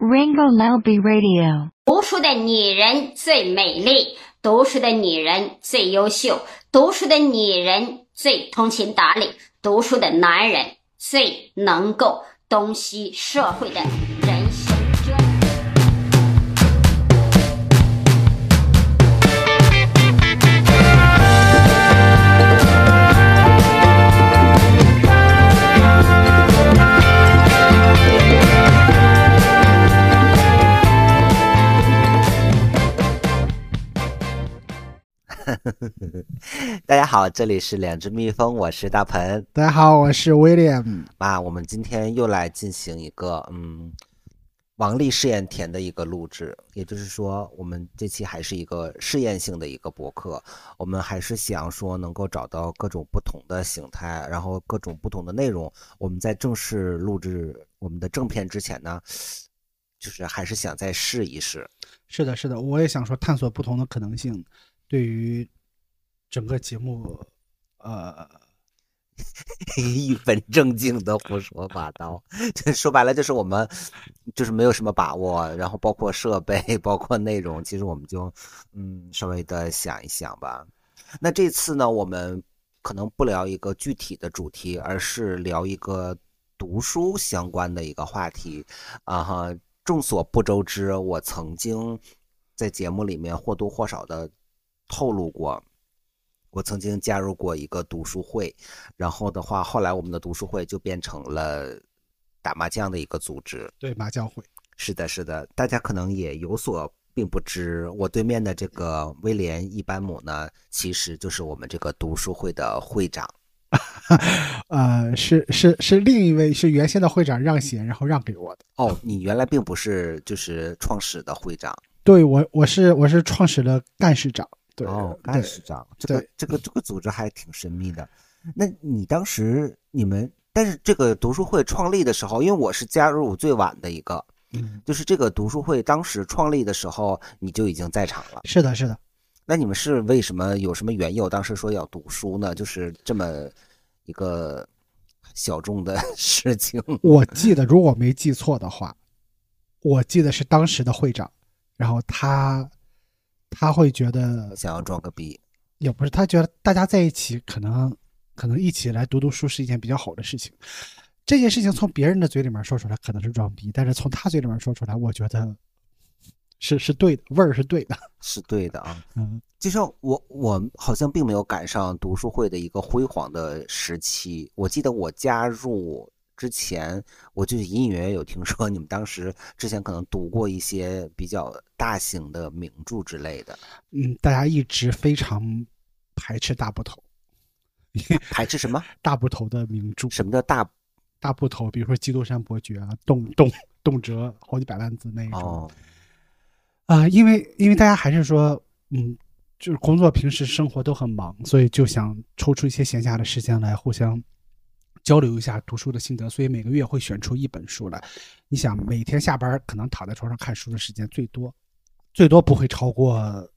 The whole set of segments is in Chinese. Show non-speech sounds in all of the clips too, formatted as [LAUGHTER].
Ringo Lalby Radio。读书的女人最美丽，读书的女人最优秀，读书的女人最通情达理，读书的男人最能够洞悉社会的 [LAUGHS] 大家好，这里是两只蜜蜂，我是大鹏。大家好，我是 William。啊，我们今天又来进行一个嗯，王力试验田的一个录制，也就是说，我们这期还是一个试验性的一个博客，我们还是想说能够找到各种不同的形态，然后各种不同的内容。我们在正式录制我们的正片之前呢，就是还是想再试一试。是的，是的，我也想说探索不同的可能性，对于整个节目，呃，[LAUGHS] 一本正经的胡说八道，[LAUGHS] 就说白了就是我们就是没有什么把握，然后包括设备，[LAUGHS] 包括内容，其实我们就嗯稍微的想一想吧。那这次呢，我们可能不聊一个具体的主题，而是聊一个读书相关的一个话题啊哈。众所不周知，我曾经在节目里面或多或少的透露过。我曾经加入过一个读书会，然后的话，后来我们的读书会就变成了打麻将的一个组织。对，麻将会。是的，是的，大家可能也有所并不知，我对面的这个威廉一班姆呢，其实就是我们这个读书会的会长。[LAUGHS] 呃，是是是，另一位是原先的会长让贤，然后让给我的。哦，你原来并不是就是创始的会长。对我，我是我是创始的干事长。对哦，干事长，这个这个这个组织还挺神秘的。那你当时你们，但是这个读书会创立的时候，因为我是加入最晚的一个，嗯，就是这个读书会当时创立的时候，你就已经在场了。是的，是的。那你们是为什么有什么缘由？当时说要读书呢？就是这么一个小众的 [LAUGHS] 事情。我记得，如果没记错的话，我记得是当时的会长，然后他。他会觉得想要装个逼，也不是他觉得大家在一起可能可能一起来读读书是一件比较好的事情。这件事情从别人的嘴里面说出来可能是装逼，但是从他嘴里面说出来，我觉得是是对的，味儿是对的，[LAUGHS] 是对的啊。嗯，就像我我好像并没有赶上读书会的一个辉煌的时期。我记得我加入。之前我就隐隐约约有听说，你们当时之前可能读过一些比较大型的名著之类的。嗯，大家一直非常排斥大部头，排斥什么？[LAUGHS] 大部头的名著？什么叫大大部头？比如说《基督山伯爵》啊，动动动辄好几百万字那一种。哦。啊，因为因为大家还是说，嗯，就是工作平时生活都很忙，所以就想抽出一些闲暇的时间来互相。交流一下读书的心得，所以每个月会选出一本书来。你想，每天下班可能躺在床上看书的时间最多，最多不会超过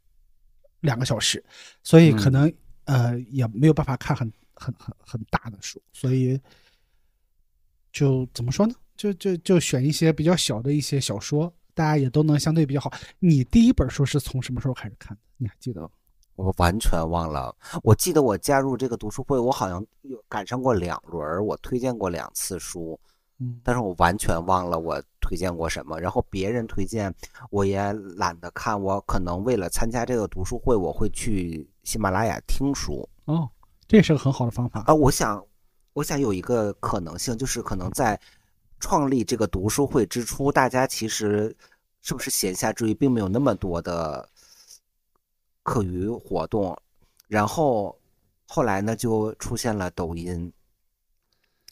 两个小时，所以可能呃也没有办法看很很很很大的书，所以就怎么说呢？就就就选一些比较小的一些小说，大家也都能相对比较好。你第一本书是从什么时候开始看的？你还记得吗？我完全忘了，我记得我加入这个读书会，我好像有赶上过两轮，我推荐过两次书，嗯，但是我完全忘了我推荐过什么。然后别人推荐，我也懒得看。我可能为了参加这个读书会，我会去喜马拉雅听书。哦，这是个很好的方法啊！我想，我想有一个可能性，就是可能在创立这个读书会之初，大家其实是不是闲暇之余并没有那么多的。课余活动，然后后来呢，就出现了抖音，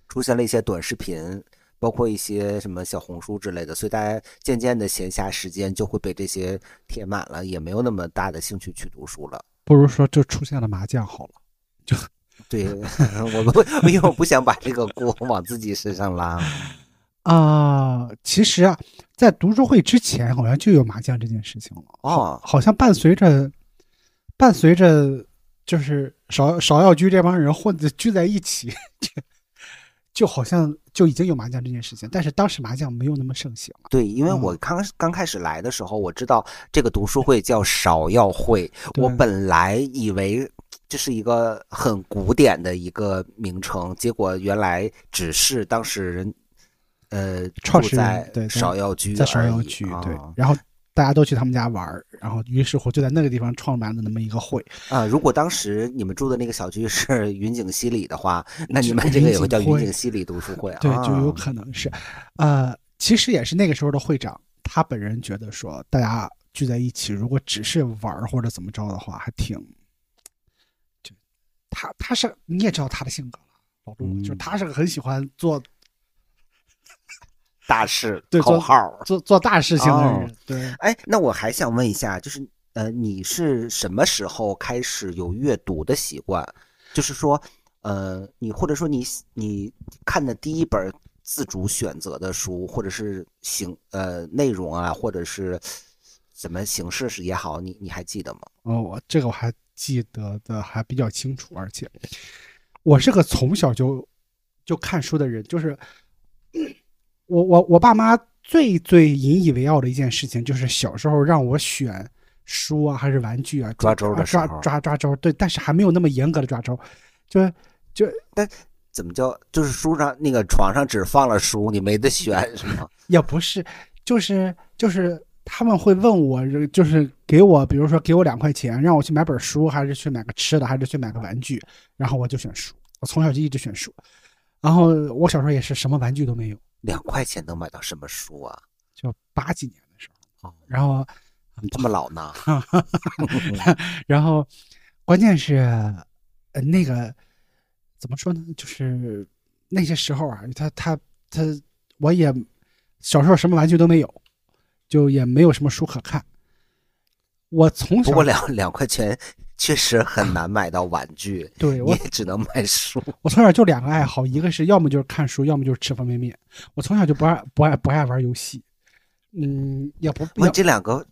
出现了一些短视频，包括一些什么小红书之类的，所以大家渐渐的闲暇时间就会被这些填满了，也没有那么大的兴趣去读书了。不如说，就出现了麻将好了。就 [LAUGHS] 对 [LAUGHS] 我不，因为我不想把这个锅往自己身上拉。[LAUGHS] 啊，其实啊，在读书会之前，好像就有麻将这件事情了。哦，好像伴随着。伴随着就是芍芍药居这帮人混的聚在一起，就好像就已经有麻将这件事情，但是当时麻将没有那么盛行了。对，因为嗯我刚刚开始来的时候，我知道这个读书会叫芍药会，[LAUGHS] 我本来以为这是一个很古典的一个名称，结果原来只是当时人呃创始人住在对芍药居在芍药居，对啊，然后大家都去他们家玩儿，然后于是乎就在那个地方创办了那么一个会。啊，如果当时你们住的那个小区是云景西里的话，那你们这个也会叫云景西里读书会啊。对，就有可能是，呃，其实也是那个时候的会长，他本人觉得说，大家聚在一起，如果只是玩儿或者怎么着的话，还挺，就他他是你也知道他的性格了，老陆，就是嗯他是个很喜欢做大事对口号。做做大事情的人，哦对。哎，那我还想问一下，就是呃，你是什么时候开始有阅读的习惯？就是说，呃，你或者说你你看的第一本自主选择的书，或者是形呃内容啊，或者是怎么形式是也好，你你还记得吗？哦，我这个我还记得的还比较清楚，而且我是个从小就就看书的人，就是我我我爸妈最最引以为傲的一件事情，就是小时候让我选书啊，还是玩具啊，抓周的时候抓抓周，对，但是还没有那么严格的抓周，就就但怎么叫就是书上那个床上只放了书，你没得选是吗？也不是，就是就是他们会问我，就是给我，比如说给我两块钱，让我去买本书，还是去买个吃的，还是去买个玩具，然后我就选书。我从小就一直选书，然后我小时候也是什么玩具都没有，两块钱能买到什么书啊？就八几年的时候，哦，然后你这么老呢？[LAUGHS] 然后关键是，呃，那个怎么说呢？就是那些时候啊，他他他，我也小时候什么玩具都没有，就也没有什么书可看。我从小不过两两块钱确实很难买到玩具，对我也只能买书。我从小就两个爱好，一个是要么就是看书，要么就是吃方便面。我从小就不爱不爱不爱玩游戏，嗯，也不我这两个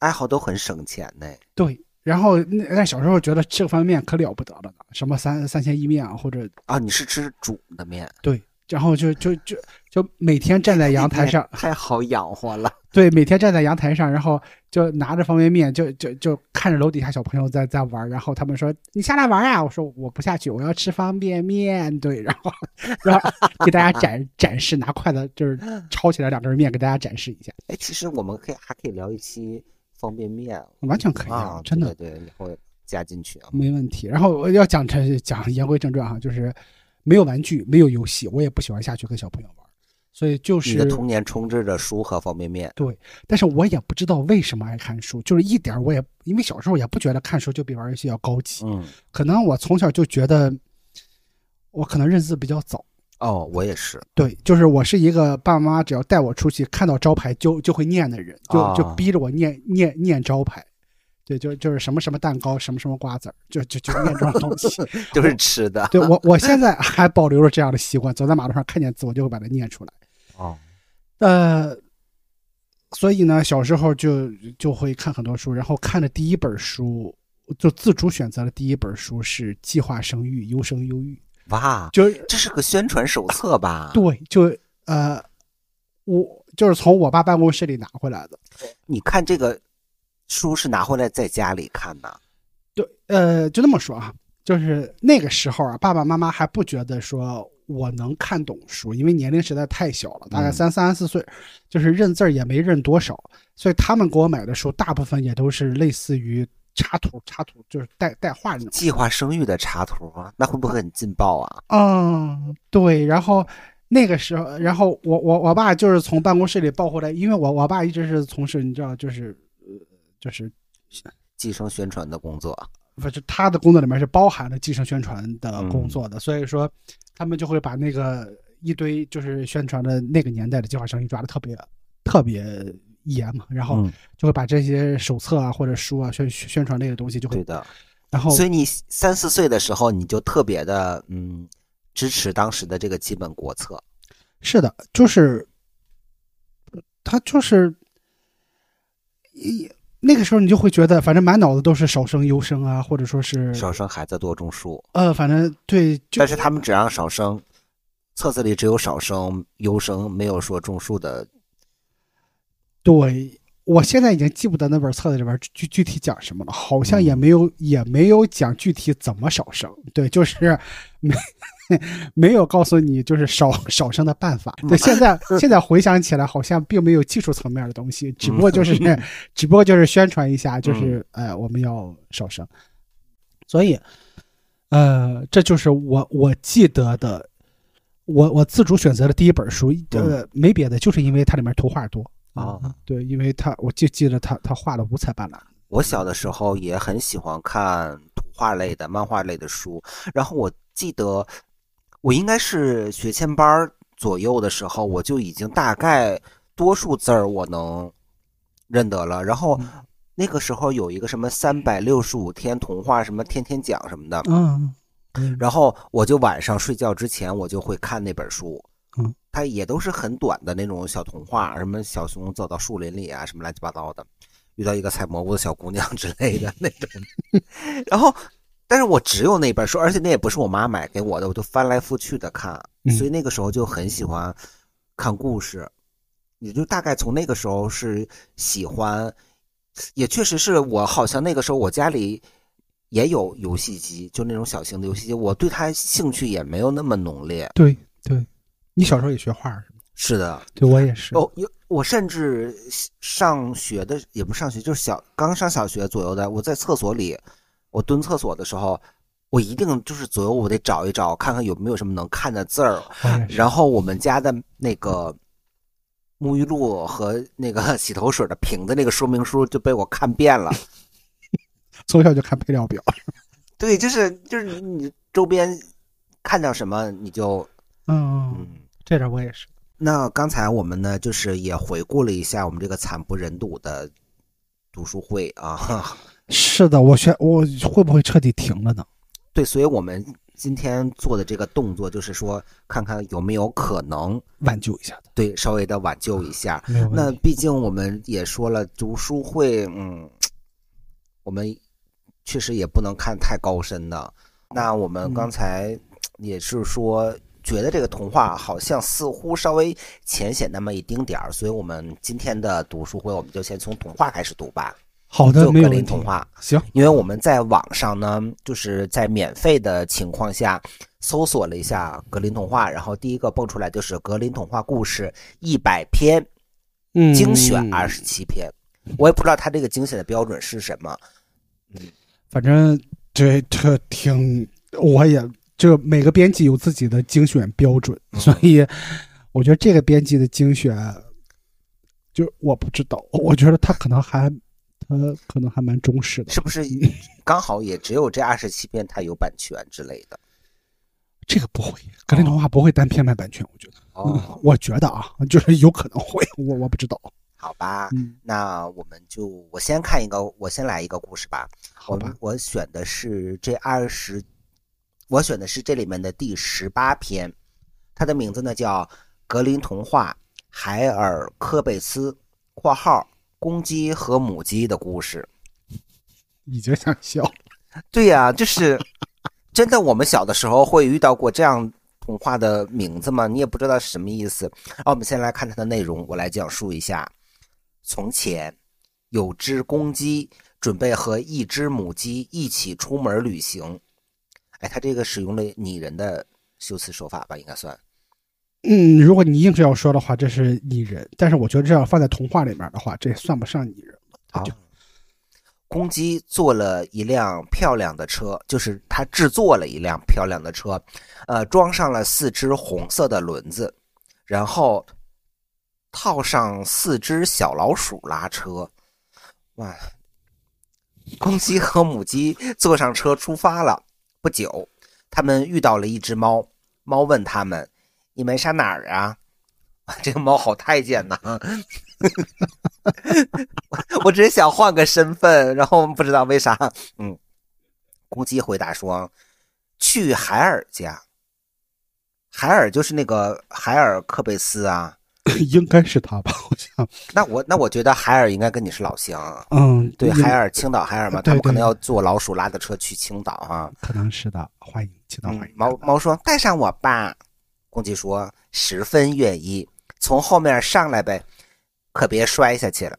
爱好都很省钱呢。对。然后那那小时候觉得吃个方便面可了不得了呢，什么三三鲜意面啊，或者啊，你是吃煮的面，对，然后就就就就每天站在阳台上，[LAUGHS] 太好养活了。对，每天站在阳台上，然后就拿着方便面，就就就看着楼底下小朋友在在玩，然后他们说你下来玩呀，我说我不下去，我要吃方便面，对，然后 [LAUGHS] 然后给大家展展示，拿筷子就是抄起来两根面给大家展示一下，哎，其实我们可以还可以聊一期方便面完全可以啊，真的对对，以后加进去啊。没问题。然后我要讲这讲言归正传哈，就是没有玩具，没有游戏，我也不喜欢下去跟小朋友玩，所以就你的是童年充斥着书和方便面，对但是我也不知道为什么爱看书，就是一点我也因为小时候也不觉得看书就比玩游戏要高级，嗯，可能我从小就觉得我可能认字比较早。哦，我也是，对，就是我是一个爸爸妈妈只要带我出去，看到招牌就就会念的人，就啊就逼着我念念念招牌。对，就就是什么什么蛋糕，什么什么瓜子儿，就就就念这种东西。[LAUGHS] 都是吃的。[LAUGHS] 对我我现在还保留着这样的习惯，走在马路上看见字，我就会把它念出来。哦，呃，所以呢，小时候就就会看很多书，然后看的第一本书，就自主选择的第一本书是《计划生育，优生优育》，哇，就是这是个宣传手册吧？[LAUGHS] 对，就呃，我就是从我爸办公室里拿回来的。你看这个书是拿回来在家里看的，对，呃，就那么说啊，就是那个时候啊，爸爸妈妈还不觉得说我能看懂书，因为年龄实在太小了，大概嗯三三四岁，就是认字儿也没认多少，所以他们给我买的书大部分也都是类似于插图，插图就是带带画那种。计划生育的插图啊，那会不会很劲爆啊？嗯，对，然后。那个时候，然后我我我爸就是从办公室里抱回来，因为我我爸一直是从事你知道，就是呃，就是计生宣传的工作，不是他的工作里面是包含了计生宣传的嗯工作的，所以说他们就会把那个一堆就是宣传的那个年代的计划生育抓的特别特别严嘛，然后嗯，就会把这些手册啊或者书啊宣宣传类的东西就会，对的。然后所以你三四岁的时候，你就特别的嗯支持当时的这个基本国策。是的，就是他就是一那个时候你就会觉得，反正满脑子都是少生优生啊，或者说是少生孩子多种树，呃，反正对，就但是他们只让少生册子里只有少生、优生，没有说种树的。对，我现在已经记不得那本册子里边具具体讲什么了，好像也没有、也没有讲具体怎么少生。对，就是没 [LAUGHS] 没有告诉你就是少少生的办法。对，现在现在回想起来，好像并没有技术层面的东西，只不过就是 [LAUGHS] 只不过就是宣传一下，就是呃我们要少生。所以，呃，这就是我我记得的，我我自主选择的第一本书，呃，没别的，就是因为它里面图画多啊。对，因为它我就记得他他画的五彩斑斓。我小的时候也很喜欢看图画类的、漫画类的书，然后我记得我应该是学前班左右的时候，我就已经大概多数字儿我能认得了，然后。那个时候有一个什么三百六十五天童话什么天天讲什么的，嗯，然后我就晚上睡觉之前我就会看那本书，嗯，它也都是很短的那种小童话，什么小熊走到树林里啊，什么乱七八糟的，遇到一个采蘑菇的小姑娘之类的那种，[LAUGHS] 然后，但是我只有那本书，而且那也不是我妈买给我的，我就翻来覆去的看，所以那个时候就很喜欢看故事，也就大概从那个时候是喜欢。也确实是我，好像那个时候我家里也有游戏机，就那种小型的游戏机，我对它兴趣也没有那么浓烈。对对，你小时候也学画是吗？是的，对我也是。哦，有我甚至上学的也不上学，就是小刚上小学左右的，我在厕所里，我蹲厕所的时候，我一定就是左右我得找一找，看看有没有什么能看的字儿。然后我们家的那个。沐浴露和那个 [LAUGHS] 洗头水的瓶子，那个说明书就被我看遍了。[LAUGHS] 从小就看配料表，对，就是就是你你周边看到什么你就嗯嗯，这点我也是。那刚才我们呢，就是也回顾了一下我们这个惨不忍睹的读书会啊。是的，我选我会不会彻底停了呢？对，所以我们。今天做的这个动作，就是说，看看有没有可能挽救一下的，对，稍微的挽救一下。那毕竟我们也说了，读书会，嗯，我们确实也不能看太高深的。那我们刚才也是说，觉得这个童话好像似乎稍微浅显那么一丁点儿，所以我们今天的读书会，我们就先从童话开始读吧。好的，格林童话。行，因为我们在网上呢，就是在免费的情况下搜索了一下格林童话，然后第一个蹦出来就是格林童话故事一百篇，嗯，精选二十七篇，我也不知道他这个精选的标准是什么，嗯，反正这这挺，我也就每个编辑有自己的精选标准，所以我觉得这个编辑的精选，就我不知道，我觉得他可能还。他可能还蛮忠实的，是不是？[LAUGHS] 刚好也只有这二十七篇他有版权之类的。这个不会，格林童话不会单篇卖版权，我觉得。哦，[LAUGHS] 我觉得啊，就是有可能会，[LAUGHS] 我我不知道。好吧，那我们就我先看一个，我先来一个故事吧。好吧，我选的是这二十，我选的是这里面的第十八篇，它的名字呢叫《格林童话》，海尔科贝斯（括号）。公鸡和母鸡的故事，已经想笑。对呀，就是真的。我们小的时候会遇到过这样童话的名字吗？你也不知道是什么意思。啊，我们先来看它的内容，我来讲述一下。从前有只公鸡，准备和一只母鸡一起出门旅行。哎，它这个使用了拟人的修辞手法吧，应该算。嗯，如果你硬是要说的话，这是拟人，但是我觉得这要放在童话里面的话，这也算不上拟人了。就公鸡做了一辆漂亮的车，就是他制作了一辆漂亮的车，呃，装上了四只红色的轮子，然后套上四只小老鼠拉车。哇！公鸡和母鸡坐上车出发了。不久，他们遇到了一只猫，猫问他们。你们上哪儿啊？[LAUGHS] 这个猫好太监呐！[LAUGHS] 我只是想换个身份，然后不知道为啥。嗯，公鸡回答说：“去海尔家。海尔就是那个海尔克贝斯啊，[CLEARS THROAT] 应该是他吧？好像。那我那我觉得海尔应该跟你是老乡。嗯，对，海尔青岛海尔嘛，他们可能要坐老鼠拉的车去青岛啊。可能是的，欢迎青岛欢迎。猫猫说：“带上我吧。”公鸡说：“十分愿意，从后面上来呗，可别摔下去了，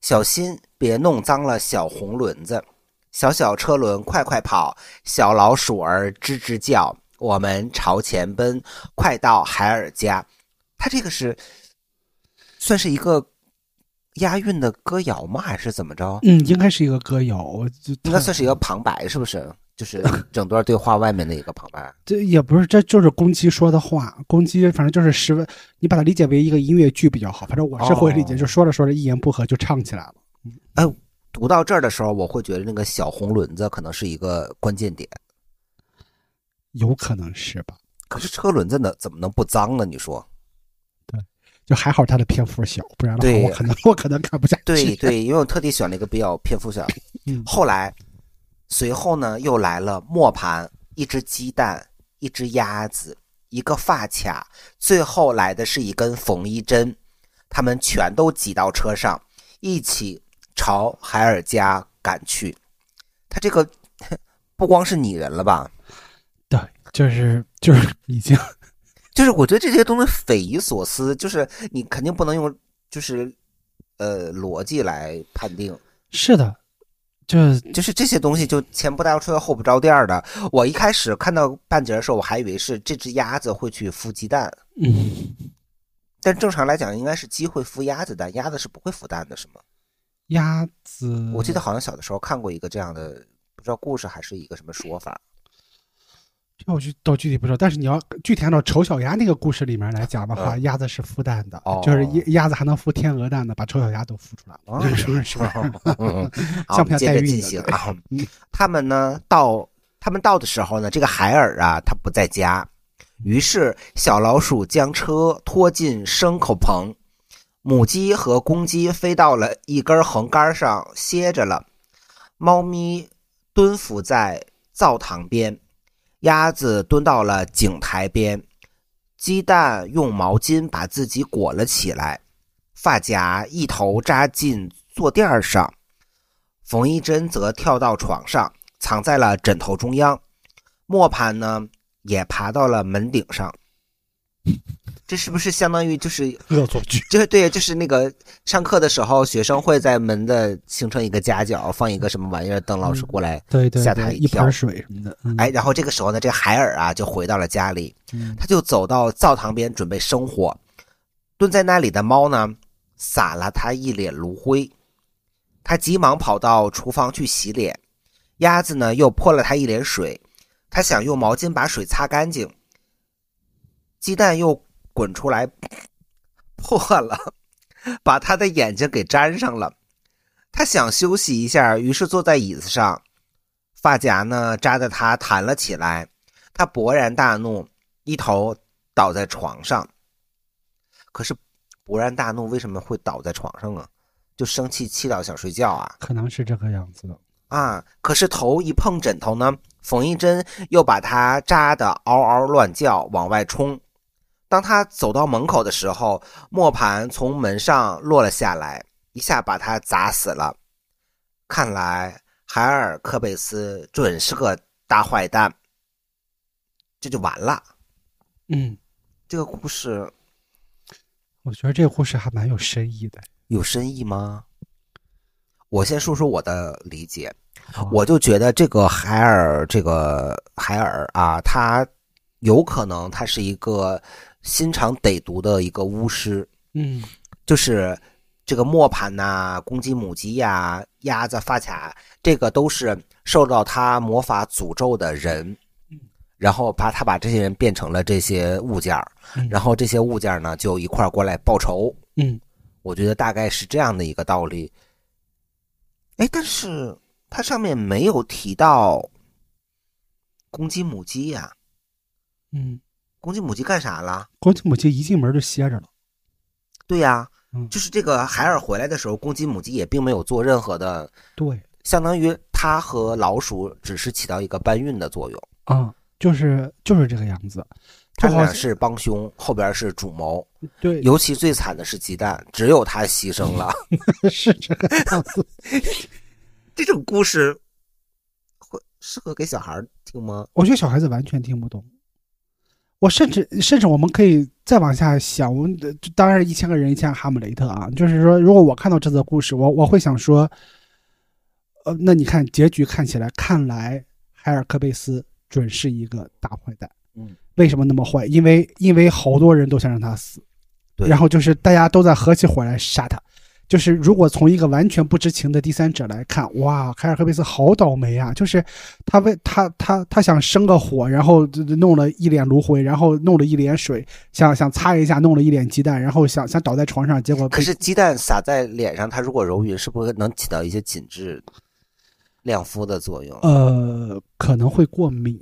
小心别弄脏了小红轮子。小小车轮快快跑，小老鼠儿吱吱叫。我们朝前奔，快到海尔家。”他这个是算是一个押韵的歌谣吗？还是怎么着？嗯，应该是一个歌谣，应该算是一个旁白，是不是？就是整段对话外面的一个旁白。这也不是，这就是公鸡说的话。公鸡反正就是十分，你把它理解为一个音乐剧比较好。反正我是会理解，哦就说着说着一言不合就唱起来了。哎，读到这儿的时候，我会觉得那个小红轮子可能是一个关键点。有可能是吧？可是车轮子呢，怎么能不脏呢？你说？就还好它的篇幅小，不然的话我可能我可能看不下去。对对，因为我特地选了一个比较篇幅小。嗯后来，随后呢，又来了磨盘、一只鸡蛋、一只鸭子、一个发卡，最后来的是一根缝衣针。他们全都挤到车上，一起朝海尔家赶去。他这个不光是拟人了吧？对，就是就是已经就是我觉得这些东西匪夷所思，就是你肯定不能用就是呃逻辑来判定。是的，就就是这些东西就前不着村后不着店儿的。我一开始看到半截的时候，我还以为是这只鸭子会去孵鸡蛋，嗯，[LAUGHS] 但正常来讲应该是鸡会孵鸭子蛋，鸭子是不会孵蛋的，是吗？鸭子，我记得好像小的时候看过一个这样的，不知道故事还是一个什么说法。这我就倒具体不知道，但是你要具体按照丑小鸭那个故事里面来讲的话，嗯鸭子是孵蛋的，哦就是鸭鸭子还能孵天鹅蛋的，把丑小鸭都孵出来了，[LAUGHS] 是不是？[LAUGHS] [LAUGHS] 像不像我们接着代孕的进行啊嗯。他们呢到他们到的时候呢，这个海尔啊他不在家，于是小老鼠将车拖进牲口棚，母鸡和公鸡飞到了一根横杆上歇着了，猫咪蹲伏在灶堂边，鸭子蹲到了井台边，鸡蛋用毛巾把自己裹了起来。发夹一头扎进坐垫上，缝一针则跳到床上，藏在了枕头中央。磨盘呢，也爬到了门顶上。这是不是相当于就是恶作剧。[LAUGHS] 就是对，就是那个上课的时候，学生会在门的形成一个夹角，放一个什么玩意儿，等老师过来。对对对，吓他一跳水什么的。嗯哎，，然后这个时候呢，这个海尔啊就回到了家里，嗯他就走到灶堂边准备生火，蹲在那里的猫呢，撒了他一脸炉灰，他急忙跑到厨房去洗脸，鸭子呢又泼了他一脸水，他想用毛巾把水擦干净，鸡蛋又滚出来破了，把他的眼睛给粘上了。他想休息一下，于是坐在椅子上，发夹呢扎得他弹了起来。他勃然大怒，一头倒在床上。可是勃然大怒为什么会倒在床上啊？就生气气到想睡觉啊可能是这个样子的。啊！可是头一碰枕头呢，缝一针又把他扎的嗷嗷乱叫，往外冲。当他走到门口的时候，磨盘从门上落了下来，一下把他砸死了。看来海尔科贝斯准是个大坏蛋，这就完了。嗯，这个故事我觉得这个故事还蛮有深意的。有深意吗？我先说说我的理解，哦我就觉得这个海尔，这个海尔啊，他有可能他是一个心肠歹毒的一个巫师，嗯。就是这个磨盘呐、公鸡、母鸡呀、鸭子、发卡，这个都是受到他魔法诅咒的人，然后把他把这些人变成了这些物件然后这些物件儿呢就一块儿过来报仇。嗯，我觉得大概是这样的一个道理。哎，但是它上面没有提到公鸡、母鸡呀、嗯，公鸡、母鸡干啥了？公鸡母鸡一进门就歇着了。对呀、嗯就是这个海尔回来的时候，公鸡、母鸡也并没有做任何的，对相当于它和老鼠只是起到一个搬运的作用。啊，就是就是这个样子。他俩是帮凶，后边是主谋。对，尤其最惨的是鸡蛋，只有他牺牲了。[LAUGHS] 是这个样子。[LAUGHS] 这种故事会适合给小孩听吗？我觉得小孩子完全听不懂。我甚至甚至我们可以再往下想，我们的当然一千个人一千个哈姆雷特啊，就是说，如果我看到这则故事，我我会想说，呃，那你看结局看起来，看来海尔科贝斯准是一个大坏蛋。嗯，为什么那么坏？因为因为好多人都想让他死，然后就是大家都在合起伙来杀他。就是如果从一个完全不知情的第三者来看，哇，凯尔科贝斯好倒霉啊！就是他为他他他想生个火，然后弄了一脸炉灰，然后弄了一脸水，想想擦一下，弄了一脸鸡蛋，然后想想倒在床上，结果可是鸡蛋撒在脸上，它如果揉匀，是不是能起到一些紧致、亮肤的作用？呃可能会过敏，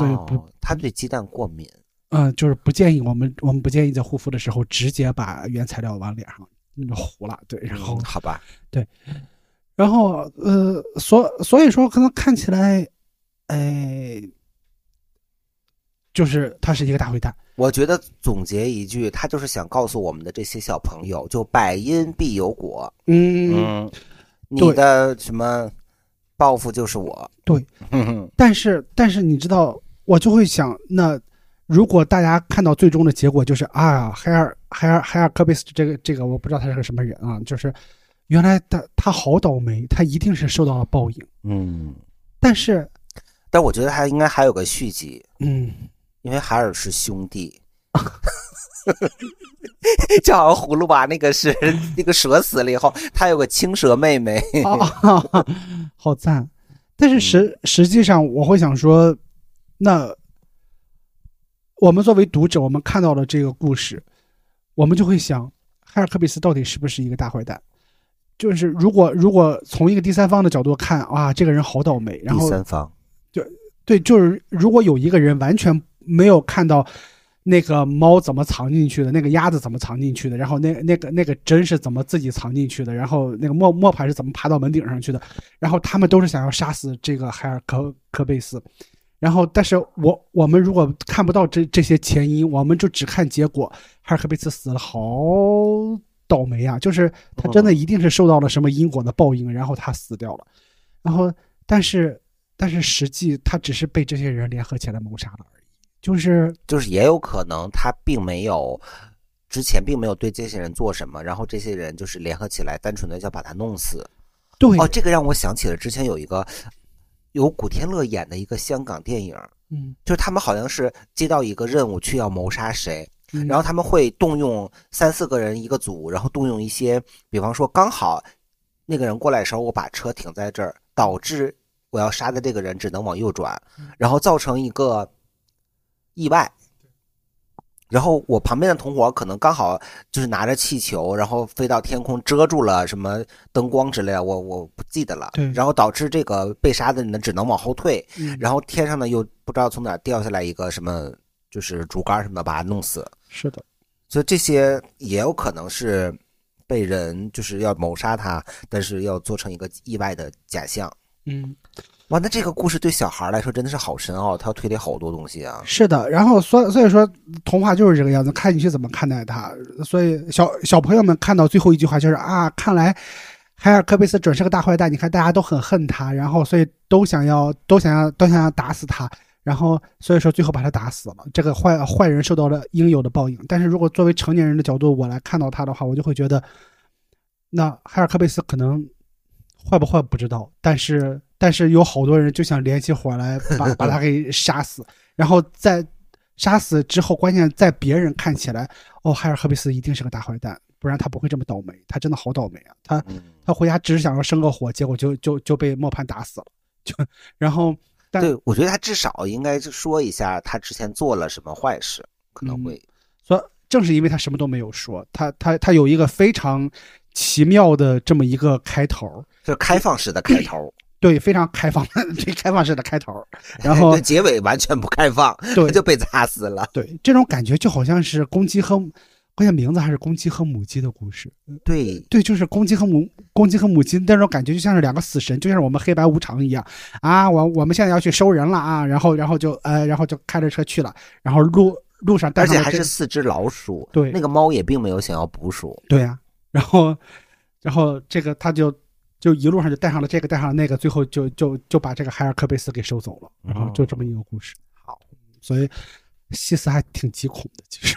对哦不，他对鸡蛋过敏。嗯、就是不建议我们我们不建议在护肤的时候直接把原材料往脸上那个糊了，对，然后嗯好吧，对然后呃，所所以说可能看起来，哎，就是他是一个大坏蛋。我觉得总结一句，他就是想告诉我们的这些小朋友，就百因必有果。嗯，嗯，你的什么报复就是我。对 [LAUGHS] 但是但是你知道，我就会想，那如果大家看到最终的结果就是啊，海尔海尔海尔科贝斯这个这个我不知道他是个什么人啊，就是原来他他好倒霉，他一定是受到了报应。嗯，但是但我觉得他应该还有个续集，嗯，因为海尔是兄弟。[LAUGHS] 就好像葫芦娃那个是 [LAUGHS] 那个蛇死了以后，他有个青蛇妹妹。啊，好赞！但是实实际上，我会想说，那我们作为读者，我们看到了这个故事，我们就会想，海尔科比斯到底是不是一个大坏蛋？就是如果如果从一个第三方的角度看，啊，这个人好倒霉，然后第三方，就对，就是如果有一个人完全没有看到那个猫怎么藏进去的，那个鸭子怎么藏进去的，然后那那个那个针是怎么自己藏进去的，然后那个磨磨盘是怎么爬到门顶上去的，然后他们都是想要杀死这个海尔科科贝斯，然后但是我我们如果看不到这这些前因，我们就只看结果，哈尔科贝茨死了，好倒霉啊！就是他真的一定是受到了什么因果的报应，然后他死掉了，然后但是。但是实际他只是被这些人联合起来谋杀了而已，就是就是也有可能他并没有之前并没有对这些人做什么，然后这些人就是联合起来，单纯的要把他弄死。对，哦，这个让我想起了之前有一个有古天乐演的一个香港电影，嗯，就是他们好像是接到一个任务去要谋杀谁，嗯然后他们会动用三四个人一个组，然后动用一些，比方说刚好那个人过来的时候，我把车停在这儿，导致我要杀的这个人只能往右转，然后造成一个意外。然后我旁边的同伙可能刚好就是拿着气球，然后飞到天空遮住了什么灯光之类的，我我不记得了。对然后导致这个被杀的人呢只能往后退，嗯然后天上呢又不知道从哪儿掉下来一个什么，就是竹竿什么的把他弄死。是的，所以这些也有可能是被人就是要谋杀他，但是要做成一个意外的假象。嗯，哇，那这个故事对小孩来说真的是好深奥，他要推理好多东西啊。是的。然后所所以说，童话就是这个样子，看你去怎么看待它。所以小小朋友们看到最后一句话就是啊，看来海尔科贝斯准是个大坏蛋。你看大家都很恨他，然后所以都想要都想要都想要打死他。然后所以说最后把他打死了，这个坏坏人受到了应有的报应。但是如果作为成年人的角度我来看到他的话，我就会觉得，那海尔科贝斯可能坏不坏不知道，但是但是有好多人就想联起伙来把 [LAUGHS] 把他给杀死，然后在杀死之后，关键在别人看起来，哦，海尔赫贝斯一定是个大坏蛋，不然他不会这么倒霉，他真的好倒霉啊！他嗯，他回家只是想要生个火，结果就就就被磨盘打死了，就然后但对，我觉得他至少应该就说一下他之前做了什么坏事，可能会。说正是因为他什么都没有说，他他他有一个非常奇妙的这么一个开头，就是开放式的开头，[COUGHS] 对，非常开放的这开放式的开头，[LAUGHS] 然后结尾完全不开放，对就被砸死了。对这种感觉就好像是公鸡和关键名字还是公鸡和母鸡的故事，对，对，就是公鸡和母公鸡和母鸡那种感觉，就像是两个死神，就像是我们黑白无常一样啊！我我们现在要去收人了啊，然后然后就呃，然后就开着车去了，然后路路上带而且还是四只老鼠。对那个猫也并没有想要捕鼠。对呀、[LAUGHS] 然后然后这个他就就一路上就带上了这个，带上了那个，最后就就就把这个海尔科贝斯给收走了，然后就这么一个故事。好，所以西斯还挺极恐的，其实。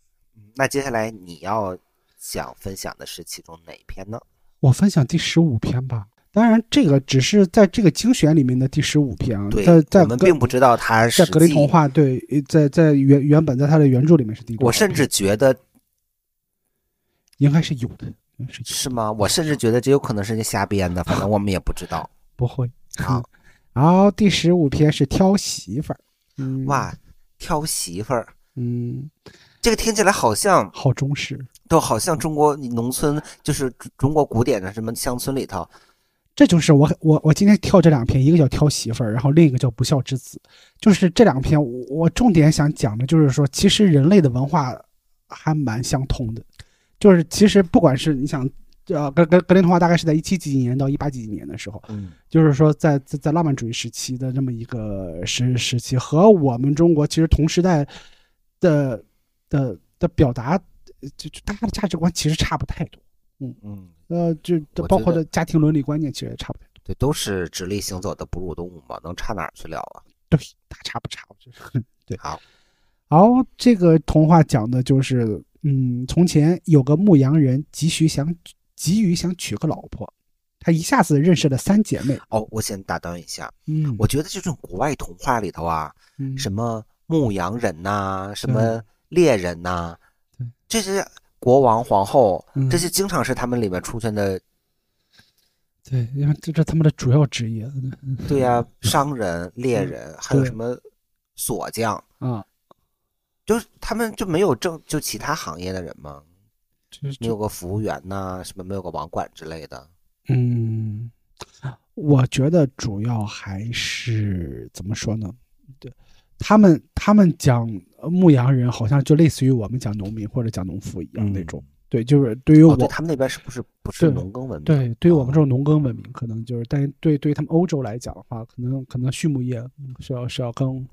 [LAUGHS] 那接下来你要想分享的是其中哪一篇呢？我分享第十五篇吧。当然，这个只是在这个精选里面的第十五篇啊，对在，在我们并不知道它是在格林童话对，在在原原本在它的原著里面是第多少我甚至觉得应该是有的，是吗？我甚至觉得这有可能是人家瞎编的，反正我们也不知道。[LAUGHS] 不会。好，[LAUGHS] 然后第十五篇是挑媳妇儿，嗯，哇，挑媳妇儿，嗯，这个听起来好像好中式。都好像中国农村，就是中国古典的什么乡村里头，这就是我我我今天挑这两篇，一个叫挑媳妇儿，然后另一个叫不孝之子。就是这两篇，我我重点想讲的就是说，其实人类的文化还蛮相通的。就是其实不管是你想，呃，格格格林童话大概是在一七几几年到一八几几年的时候，嗯，就是说在在在浪漫主义时期的这么一个时时期，和我们中国其实同时代的的的表达，就就大家的价值观其实差不太多。嗯嗯，呃，就我觉包括得的家庭伦理观念其实也差不太多。对，都是直立行走的哺乳动物嘛，能差哪儿去了啊？[LAUGHS] 对，大差不差，就是 [LAUGHS] 对。好，然后这个童话讲的就是，嗯，从前有个牧羊人急需想急于想娶个老婆，他一下子认识了三姐妹。哦，我先打断一下，嗯，我觉得这种国外童话里头啊，嗯什么牧羊人呐、什么猎人呐、对这些国王、皇后，嗯这些经常是他们里面出现的。对，因为这这他们的主要职业对呀、商人、[LAUGHS] 猎人，还有什么锁匠，啊，就是他们就没有正就其他行业的人吗？就是没有个服务员呐、什么没有个网管之类的。嗯，我觉得主要还是怎么说呢？对，他们他们讲呃牧羊人，好像就类似于我们讲农民或者讲农夫一样那种。对，就是对于哦，我，对他们那边是不是不是农耕文明？对，对于我们这哦种农耕文明，可能就是，但是对对于他们欧洲来讲的话，可能可能畜牧业嗯是要是要更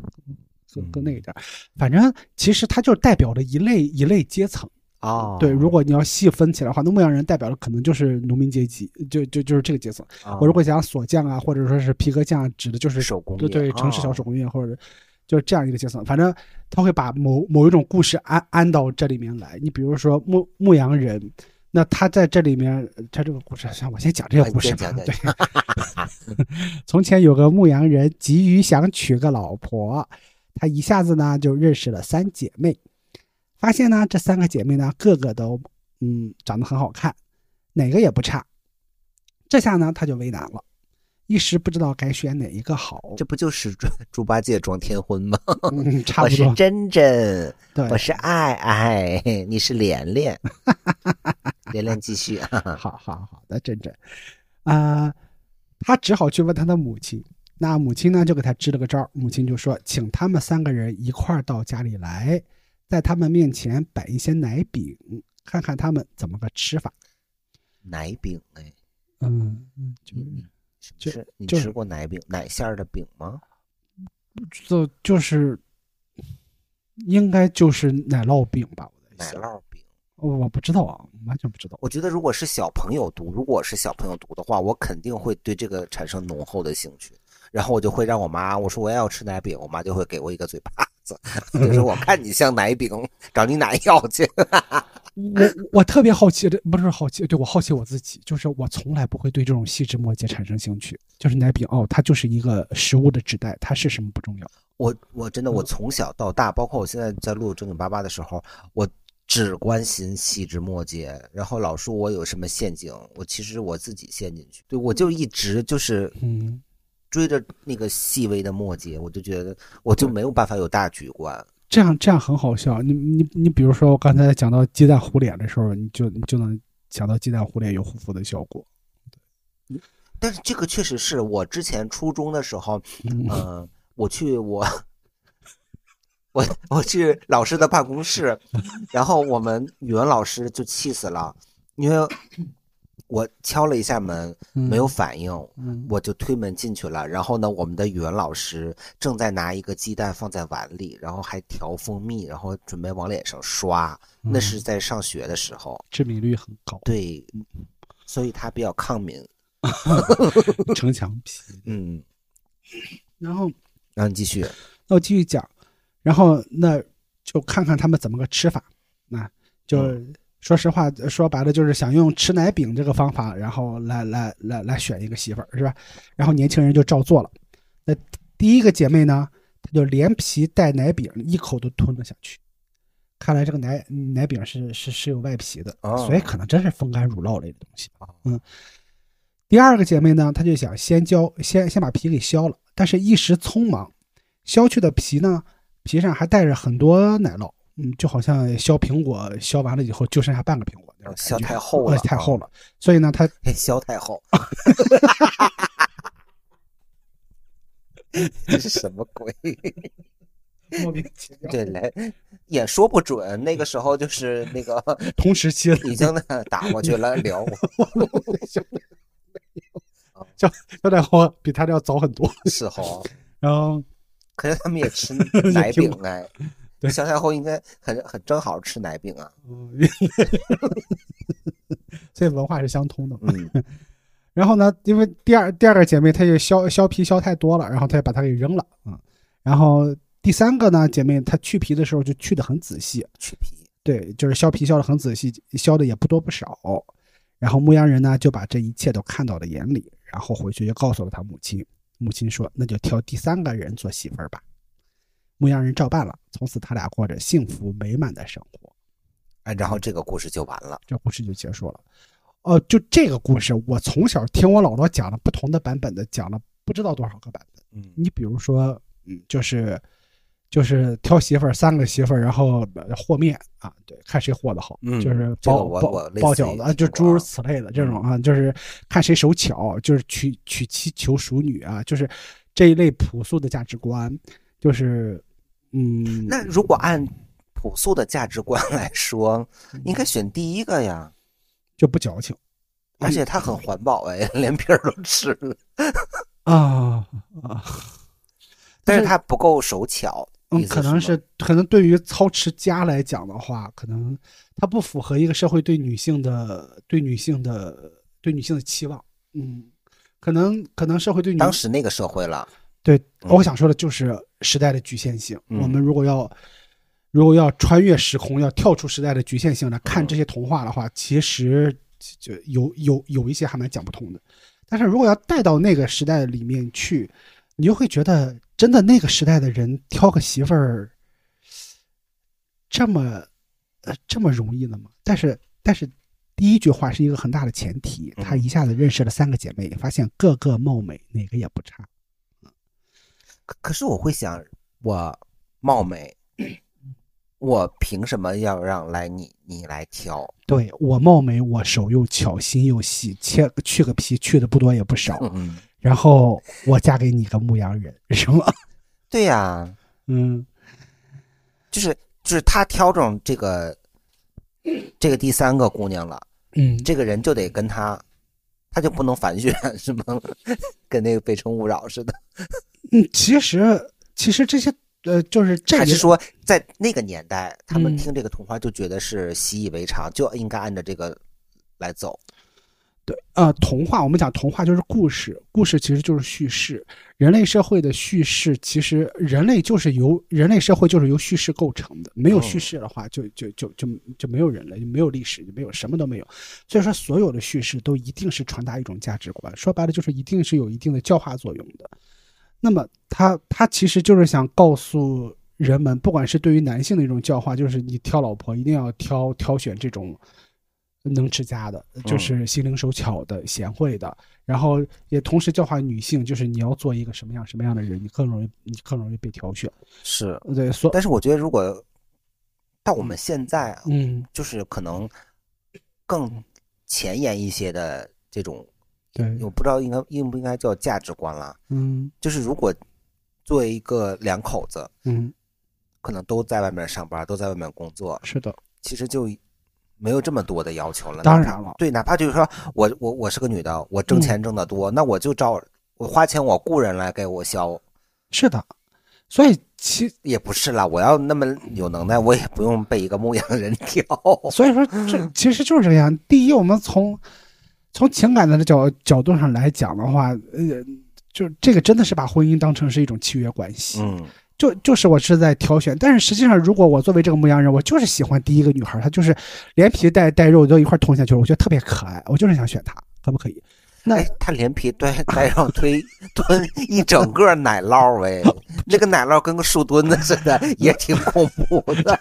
更更那个点儿。反正其实它就代表了一类一类阶层。啊，对，如果你要细分起来的话，那牧羊人代表的可能就是农民阶级，就就就是这个阶层。哦我如果讲锁匠啊，或者说是皮革匠，指的就是手工业对对，城市小哦手工业或者就是这样一个阶层。反正他会把某某一种故事安安到这里面来。你比如说牧牧羊人，那他在这里面，他这个故事，像我先讲这个哎故事吧。[LAUGHS] 对，[LAUGHS] 从前有个牧羊人急于想娶个老婆，他一下子呢就认识了三姐妹，发现呢这三个姐妹呢个个都嗯长得很好看，哪个也不差。这下呢他就为难了，一时不知道该选哪一个好。这不就是猪猪八戒装天婚吗？嗯，[LAUGHS] 差我不多。是珍珍，对，我是爱爱，你是莲莲，[LAUGHS] 连连继续。好好好的，真真，啊、他只好去问他的母亲。那母亲呢，就给他支了个招儿。母亲就说，请他们三个人一块儿到家里来，在他们面前摆一些奶饼，看看他们怎么个吃法。奶饼哎，嗯嗯，就就是就是你吃过奶饼奶馅儿的饼吗？就就是，应该就是奶酪饼吧？我在奶，酪饼。我不知道啊，完全不知道。我觉得如果是小朋友读，如果是小朋友读的话，我肯定会对这个产生浓厚的兴趣。然后我就会让我妈，我说我也要吃奶饼，我妈就会给我一个嘴巴子，就是我看你像奶饼，找你奶要去。[LAUGHS] 我我特别好奇这，不是好奇，对我好奇我自己，就是我从来不会对这种细枝末节产生兴趣。就是奶饼哦，它就是一个食物的纸袋，它是什么不重要。我我真的我从小到大，包括我现在在录正经八八的时候，我只关心细枝末节。然后老说我有什么陷阱，我其实我自己陷进去。对我就一直就是嗯，追着那个细微的末节，我就觉得我就没有办法有大局观。这样这样很好笑。你你你，比如说我刚才讲到鸡蛋糊脸的时候，你就你就能想到鸡蛋糊脸有护肤的效果。但是这个确实是我之前初中的时候，嗯嗯、我去我我我去老师的办公室，然后我们语文老师就气死了，因为我敲了一下门没有反应，嗯我就推门进去了。然后呢，我们的语文老师正在拿一个鸡蛋放在碗里，然后还调蜂蜜，然后准备往脸上刷。那是嗯在上学的时候，致敏率很高，对，所以他比较抗敏。[LAUGHS] 城墙皮。[LAUGHS] 嗯，然后然后你继续。那我继续讲，然后那就看看他们怎么个吃法，那就嗯说实话，说白了就是想用吃奶饼这个方法，然后来来来来选一个媳妇儿，是吧？然后年轻人就照做了。那第一个姐妹呢，她就连皮带奶饼一口都吞了下去。看来这个奶奶饼是是是有外皮的，哦所以可能真是风干乳酪类的东西。哦嗯，第二个姐妹呢，她就想先削，先先把皮给削了，但是一时匆忙，削去的皮呢，皮上还带着很多奶酪，嗯，就好像削苹果削完了以后就剩下半个苹果削太厚了呃太厚了，所以呢，她嘿，[LAUGHS] 削太厚，[LAUGHS] 这是什么鬼？莫名其妙。对，来也说不准，那个时候就是那个 [LAUGHS] 同时期已经那打过去了，聊肖太后比他的要早很多，是哈。然后可是他们也吃奶饼哎，对萧太后应该很很正好吃奶饼啊。嗯，[LAUGHS] 所以文化是相通的。嗯，[LAUGHS] 然后呢，因为第二第二个姐妹她就削削皮削太多了，然后她就把它给扔了，嗯，然后第三个呢姐妹她去皮的时候就去的很仔细，去皮。对，就是削皮削的很仔细，削的也不多不少。然后牧羊人呢就把这一切都看到了眼里，然后回去就告诉了他母亲。母亲说：“那就挑第三个人做媳妇儿吧。”牧羊人照办了，从此他俩过着幸福美满的生活。哎，然后这个故事就完了。这故事就结束了。哦、就这个故事，我从小听我姥姥讲了不同的版本的，讲了不知道多少个版本。嗯你比如说，嗯，就是就是挑媳妇儿，三个媳妇儿，然后呃和面啊，对，看谁和的好，嗯就是这个包包包饺子就诸如啊此类的这种啊，就是看谁手巧，就是娶娶妻求淑女啊，就是这一类朴素的价值观，就是嗯，那如果按朴素的价值观来说，嗯应该选第一个呀。就不矫情而且它很环保哎，连皮儿都吃了。[LAUGHS] 啊啊。但是它不够手巧。嗯，可能是可能对于操持家来讲的话，可能它不符合一个社会对女性的对女性的对女性的期望。嗯，可能可能社会对女当时那个社会了。对嗯我想说的就是时代的局限性。嗯我们如果要如果要穿越时空，要跳出时代的局限性来嗯看这些童话的话，其实就有有有一些还蛮讲不通的。但是如果要带到那个时代里面去，你就会觉得，真的那个时代的人挑个媳妇儿，这么呃这么容易的吗？但是但是第一句话是一个很大的前提，他一下子认识了三个姐妹，发现个个貌美，哪个也不差。可可是我会想，我貌美，我凭什么要让来你你来挑？对我貌美，我手又巧，心又细，切去个皮去的不多也不少。嗯，然后我嫁给你个牧羊人，是吗？[LAUGHS] 对呀、嗯就是就是他挑中这个这个第三个姑娘了，嗯，这个人就得跟他，他就不能反选是吗？[LAUGHS] 跟那个《非诚勿扰》似的，嗯，其实其实这些呃，就是这还是说在那个年代，他们嗯听这个童话就觉得是习以为常，就应该按照这个来走？对呃，童话我们讲童话就是故事，故事其实就是叙事。人类社会的叙事，其实人类就是由人类社会就是由叙事构成的。没有叙哦事的话，就就就就就没有人类，就没有历史，就没有什么都没有。所以说，所有的叙事都一定是传达一种价值观，说白了就是一定是有一定的教化作用的。那么他他其实就是想告诉人们，不管是对于男性的一种教化，就是你挑老婆一定要挑挑选这种能持家的，就是心灵手巧的、贤惠的，然后也同时教化女性，就是你要做一个什么样什么样的人，你更容易你更容易被挑选。是，对，所但是我觉得如果到我们现在啊，嗯，就是可能更前沿一些的这种，对，我不知道应该应不应该叫价值观了。嗯就是如果作为一个两口子，嗯，可能都在外面上班，都在外面工作，是的，其实就没有这么多的要求了。当然了对，哪怕就是说我我我是个女的，我挣钱挣得多，那我就照我花钱我雇人来给我消，是的。所以其也不是啦。我要那么有能耐，我也不用被一个牧羊人 [LAUGHS] 挑。所以说这 [LAUGHS] 其实就是这样。第一，我们从从情感的角角度上来讲的话，呃，就这个真的是把婚姻当成是一种契约关系。嗯，就就是我是在挑选。但是实际上，如果我作为这个牧羊人，我就是喜欢第一个女孩，她就是连皮带带肉都一块吞下去了，我觉得特别可爱，我就是想选她，可不可以？那哎，他连皮 [LAUGHS] 带带肉推 [LAUGHS] 吞一整个奶酪，哎，那个奶酪跟个树墩子似的，[LAUGHS] 也挺恐怖的。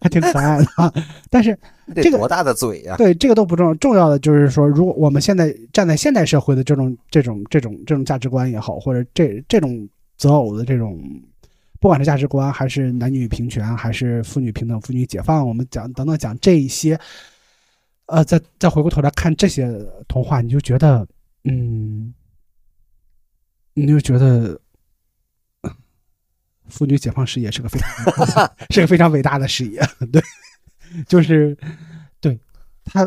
还挺可爱的啊。但是这个多大的嘴呀、对这个都不重要，重要的就是说，如果我们现在站在现代社会的这种这种这种这种价值观也好，或者这这种择偶的这种，不管是价值观，还是男女平权，还是妇女平等、妇女解放，我们讲等等讲这一些，呃，再再回过头来看这些童话，你就觉得，嗯，你就觉得。妇女解放事业是个非常 [LAUGHS] 是个非常伟大的事业，对，就是对他，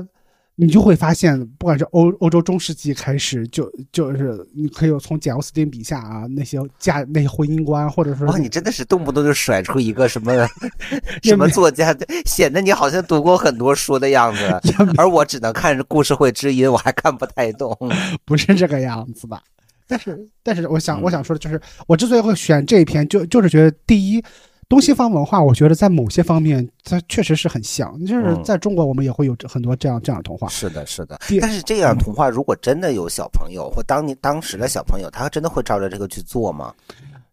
你就会发现，不管是欧欧洲中世纪开始，就就是你可以从简奥斯汀笔下啊，那些嫁那些婚姻观，或者说哇，你真的是动不动就甩出一个什么 [LAUGHS] 什么作家，显得你好像读过很多书的样子，[LAUGHS] 而我只能看故事会知音，我还看不太懂。[LAUGHS] 不是这个样子吧。但是，但是，我想，嗯我想说的就是，我之所以会选这一篇，就就是觉得，第一，东西方文化，我觉得在某些方面，它确实是很像。就是嗯在中国，我们也会有很多这样这样的童话。是的，是的。但是这样童话，如果真的有小朋友或当你当时的小朋友，他真的会照着这个去做吗？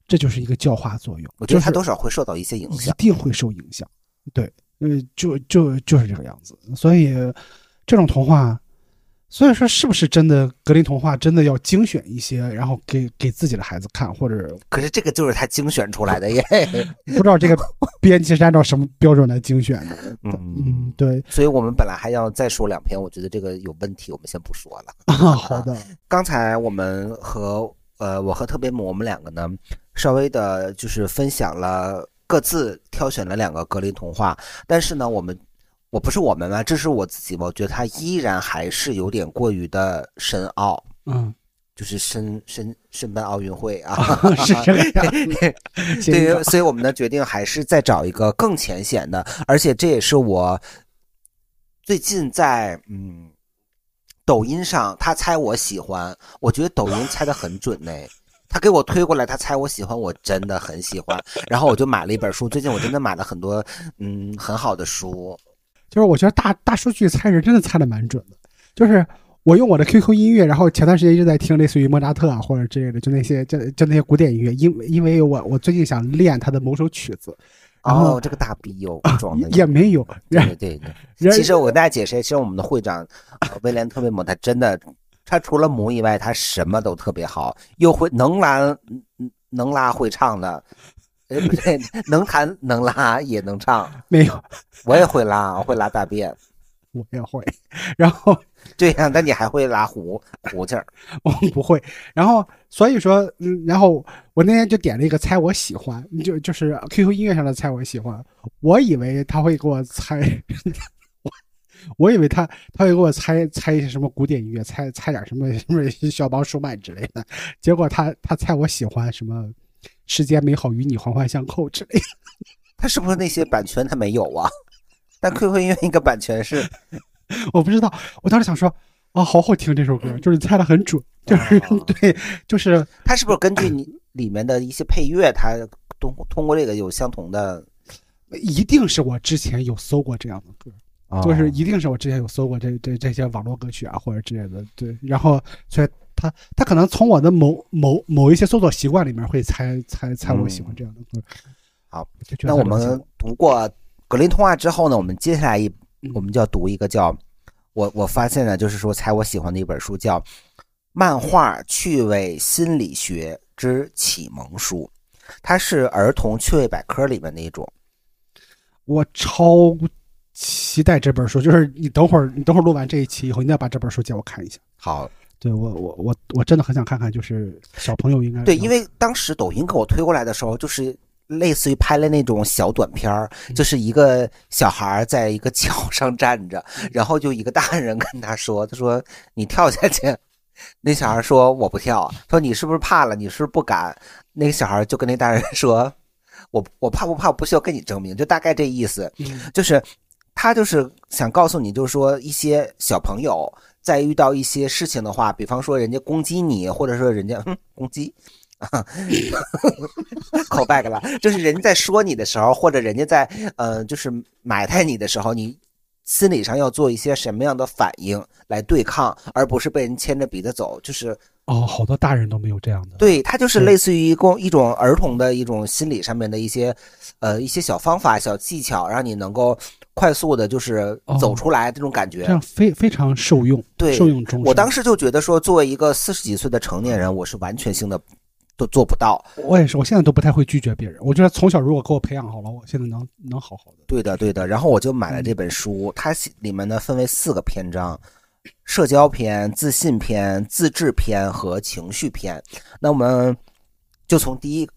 这就是一个教化作用。我觉得他多少会受到一些影响一。定会受影响。对，呃，就就就是这个样子。所以这种童话，所以说是不是真的格林童话真的要精选一些，然后给给自己的孩子看，或者可是这个就是他精选出来的耶。[LAUGHS] 不知道这个编辑是按照什么标准来精选的？[LAUGHS] 嗯，嗯，对所以我们本来还要再说两篇，我觉得这个有问题，我们先不说了。啊，[LAUGHS] 好的，刚才我们和呃，我和特别姆我们两个呢，稍微的就是分享了各自挑选了两个格林童话，但是呢，我们我不是我们嘛，这是我自己嘛，我觉得他依然还是有点过于的深奥，嗯，就是申申申办奥运会啊，[LAUGHS] 是这个样 [LAUGHS] 对，于所以我们的决定还是再找一个更浅显的，而且这也是我最近在嗯抖音上，他猜我喜欢，我觉得抖音猜的很准呢。他给我推过来，他猜我喜欢，我真的很喜欢。然后我就买了一本书，最近我真的买了很多嗯很好的书。就是我觉得大大数据猜人真的猜的蛮准的，就是。我用我的 QQ 音乐，然后前段时间一直在听类似于莫扎特啊或者之类的，就那些就就那些古典音乐，因为因为我我最近想练他的某首曲子，然后哦，这个大逼哟，装的也没有，对对对。[LAUGHS] 其实我跟大家解释，其实我们的会长呃威廉特别猛，他真的，他除了母以外，他什么都特别好，又会能拉嗯能拉会唱的，对，能弹能拉也能唱，没有，我也会拉，我会拉大便。[LAUGHS] 我也会，然后 [LAUGHS] 对呀、那你还会拉胡胡气儿。我不会，然后所以说，嗯，然后我那天就点了一个猜我喜欢，就就是 QQ 音乐上的猜我喜欢，我以为他会给我猜，[LAUGHS] 我我以为他他会给我猜猜一些什么古典音乐，猜猜点什么什么肖邦舒曼之类的，结果他他猜我喜欢什么世间美好与你环环相扣之类的，[LAUGHS] 他是不是那些版权他没有啊？但 QQ 音乐一个版权是我不知道，我当时想说。啊，好好听这首歌，就是猜的很准，就是、哦 [LAUGHS] 对，就是他是不是根据你里面的一些配乐，他通通过这个有相同的？一定是我之前有搜过这样的歌，哦就是一定是我之前有搜过这这这些网络歌曲啊或者之类的，对，然后所以他他可能从我的某某某一些搜索习惯里面会猜猜猜我喜欢这样的歌。好，那我们读过格林童话之后呢，我们接下来一嗯我们就要读一个叫我我发现呢，就是说猜我喜欢的一本书叫《漫画趣味心理学之启蒙书》，它是儿童趣味百科里面的一种。我超期待这本书，就是你等会儿你等会儿录完这一期以后，你一定要把这本书借我看一下。好，对我我我我真的很想看看，就是小朋友应该对，因为当时抖音给我推过来的时候，就是类似于拍了那种小短片儿，就是一个小孩儿在一个桥上站着，然后就一个大人跟他说：“他说你跳下去。”那小孩说：“我不跳。”说：“你是不是怕了？你是不是不敢？”那个小孩就跟那大人说：“我我怕不怕？我不需要跟你证明。”就大概这意思。嗯就是他就是想告诉你，就是说一些小朋友在遇到一些事情的话，比方说人家攻击你，或者说人家嗯 [LAUGHS] 攻击，[LAUGHS] call back 了，就是人家在说你的时候，或者人家在呃，就是埋汰你的时候，你心理上要做一些什么样的反应来对抗，而不是被人牵着鼻子走。就是哦，好多大人都没有这样的。对他就是对类似于一种一种儿童的一种心理上面的一些呃一些小方法、小技巧，让你能够快速的，就是走哦出来这种感觉。这样非非常受用，对受用终身。我当时就觉得说，作为一个四十几岁的成年人，我是完全性的都做不到。我也是，我现在都不太会拒绝别人。我觉得从小如果给我培养好了，我现在能能好好的。对的，对的。然后我就买了这本书，它里面呢分为四个篇章：社交篇、自信篇、自制篇和情绪篇。那我们就从第一哦，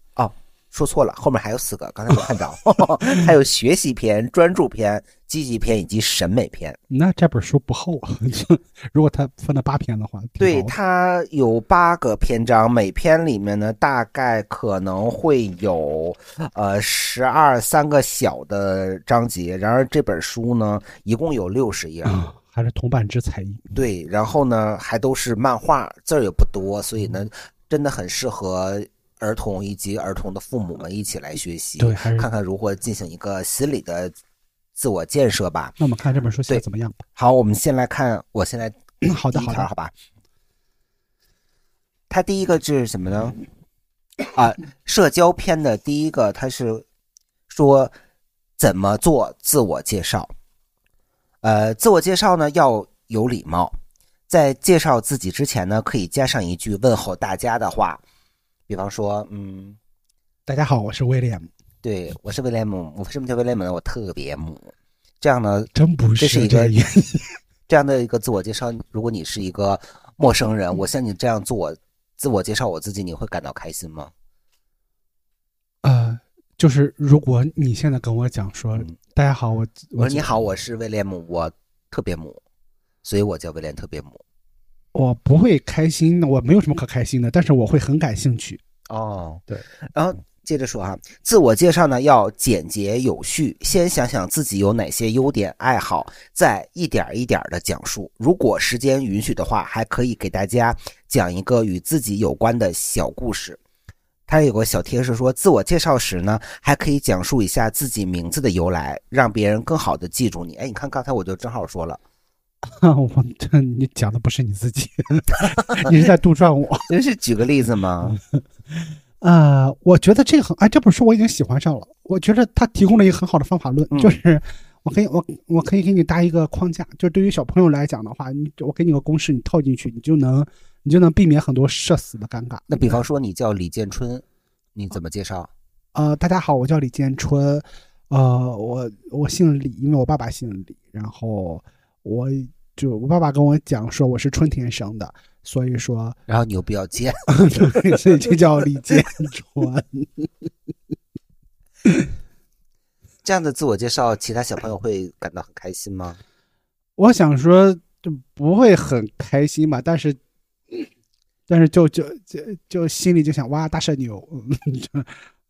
说错了，后面还有四个，刚才没看着，[LAUGHS] 还有学习篇、专注篇、积极篇以及审美篇。那这本书不厚啊，[LAUGHS] 如果它分了八篇的话，挺对，它有八个篇章，每篇里面呢大概可能会有呃十二三个小的章节。然而这本书呢一共有六十页，啊，还是铜板之才艺。对，然后呢还都是漫画，字儿也不多，所以呢真的很适合儿童以及儿童的父母们一起来学习，对还是看看如何进行一个心理的自我建设吧。那我们看这本书写怎么样吧？好，我们先来看，[COUGHS] 我先来好的，好的好。吧？它第一个是什么呢？啊，社交篇的第一个，它是说怎么做自我介绍。呃，自我介绍呢要有礼貌，在介绍自己之前呢，可以加上一句问候大家的话，比方说，嗯，大家好，我是威廉。对我是威廉姆，我为什么叫威廉姆呢？我特别母。这样呢，真不是这是一个这原因。这样的一个自我介绍，如果你是一个陌生人，我像你这样做我自我介绍我自己，你会感到开心吗？呃，就是如果你现在跟我讲说，嗯大家好，我我说你好，我是威廉姆，我特别母，所以我叫威廉特别母。我不会开心，我没有什么可开心的，但是我会很感兴趣。哦，对，然后接着说啊，自我介绍呢要简洁有序，先想想自己有哪些优点爱好，再一点一点的讲述。如果时间允许的话，还可以给大家讲一个与自己有关的小故事。它有个小贴士说，自我介绍时呢，还可以讲述一下自己名字的由来，让别人更好的记住你。哎，你看刚才我就正好说了，[LAUGHS] 我这你讲的不是你自己，[LAUGHS] 你是在杜撰我。[LAUGHS] 真是举个例子吗？呃，我觉得这个很，哎，这本书我已经喜欢上了。我觉得它提供了一个很好的方法论，嗯就是我可以我我可以给你搭一个框架，就对于小朋友来讲的话，你我给你个公式，你套进去，你就能你就能避免很多社死的尴尬。那比方说你叫李建春，你怎么介绍？呃，大家好，我叫李建春，呃，我我姓李，因为我爸爸姓李，然后我就我爸爸跟我讲说我是春天生的，所以说然后你又比较贱，所以就叫李建川。这样的自我介绍，其他小朋友会感到很开心吗？我想说就不会很开心吧，但是但是就就就就心里就想哇大社牛，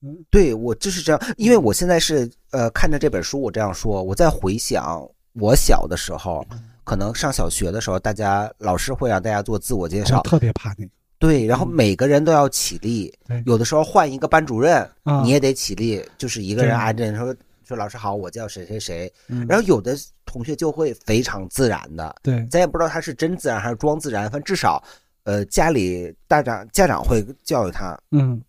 嗯 [LAUGHS] 对我就是这样，因为我现在是呃看着这本书，我这样说，我在回想我小的时候，可能上小学的时候，大家老师会让大家做自我介绍，特别怕那个对，然后每个人都要起立对，有的时候换一个班主任，啊你也得起立，就是一个人对。挨着说说老师好，我叫谁谁谁，嗯。然后有的同学就会非常自然的，对。咱也不知道他是真自然还是装自然，反正至少，呃，家里大长家长会教育他，嗯。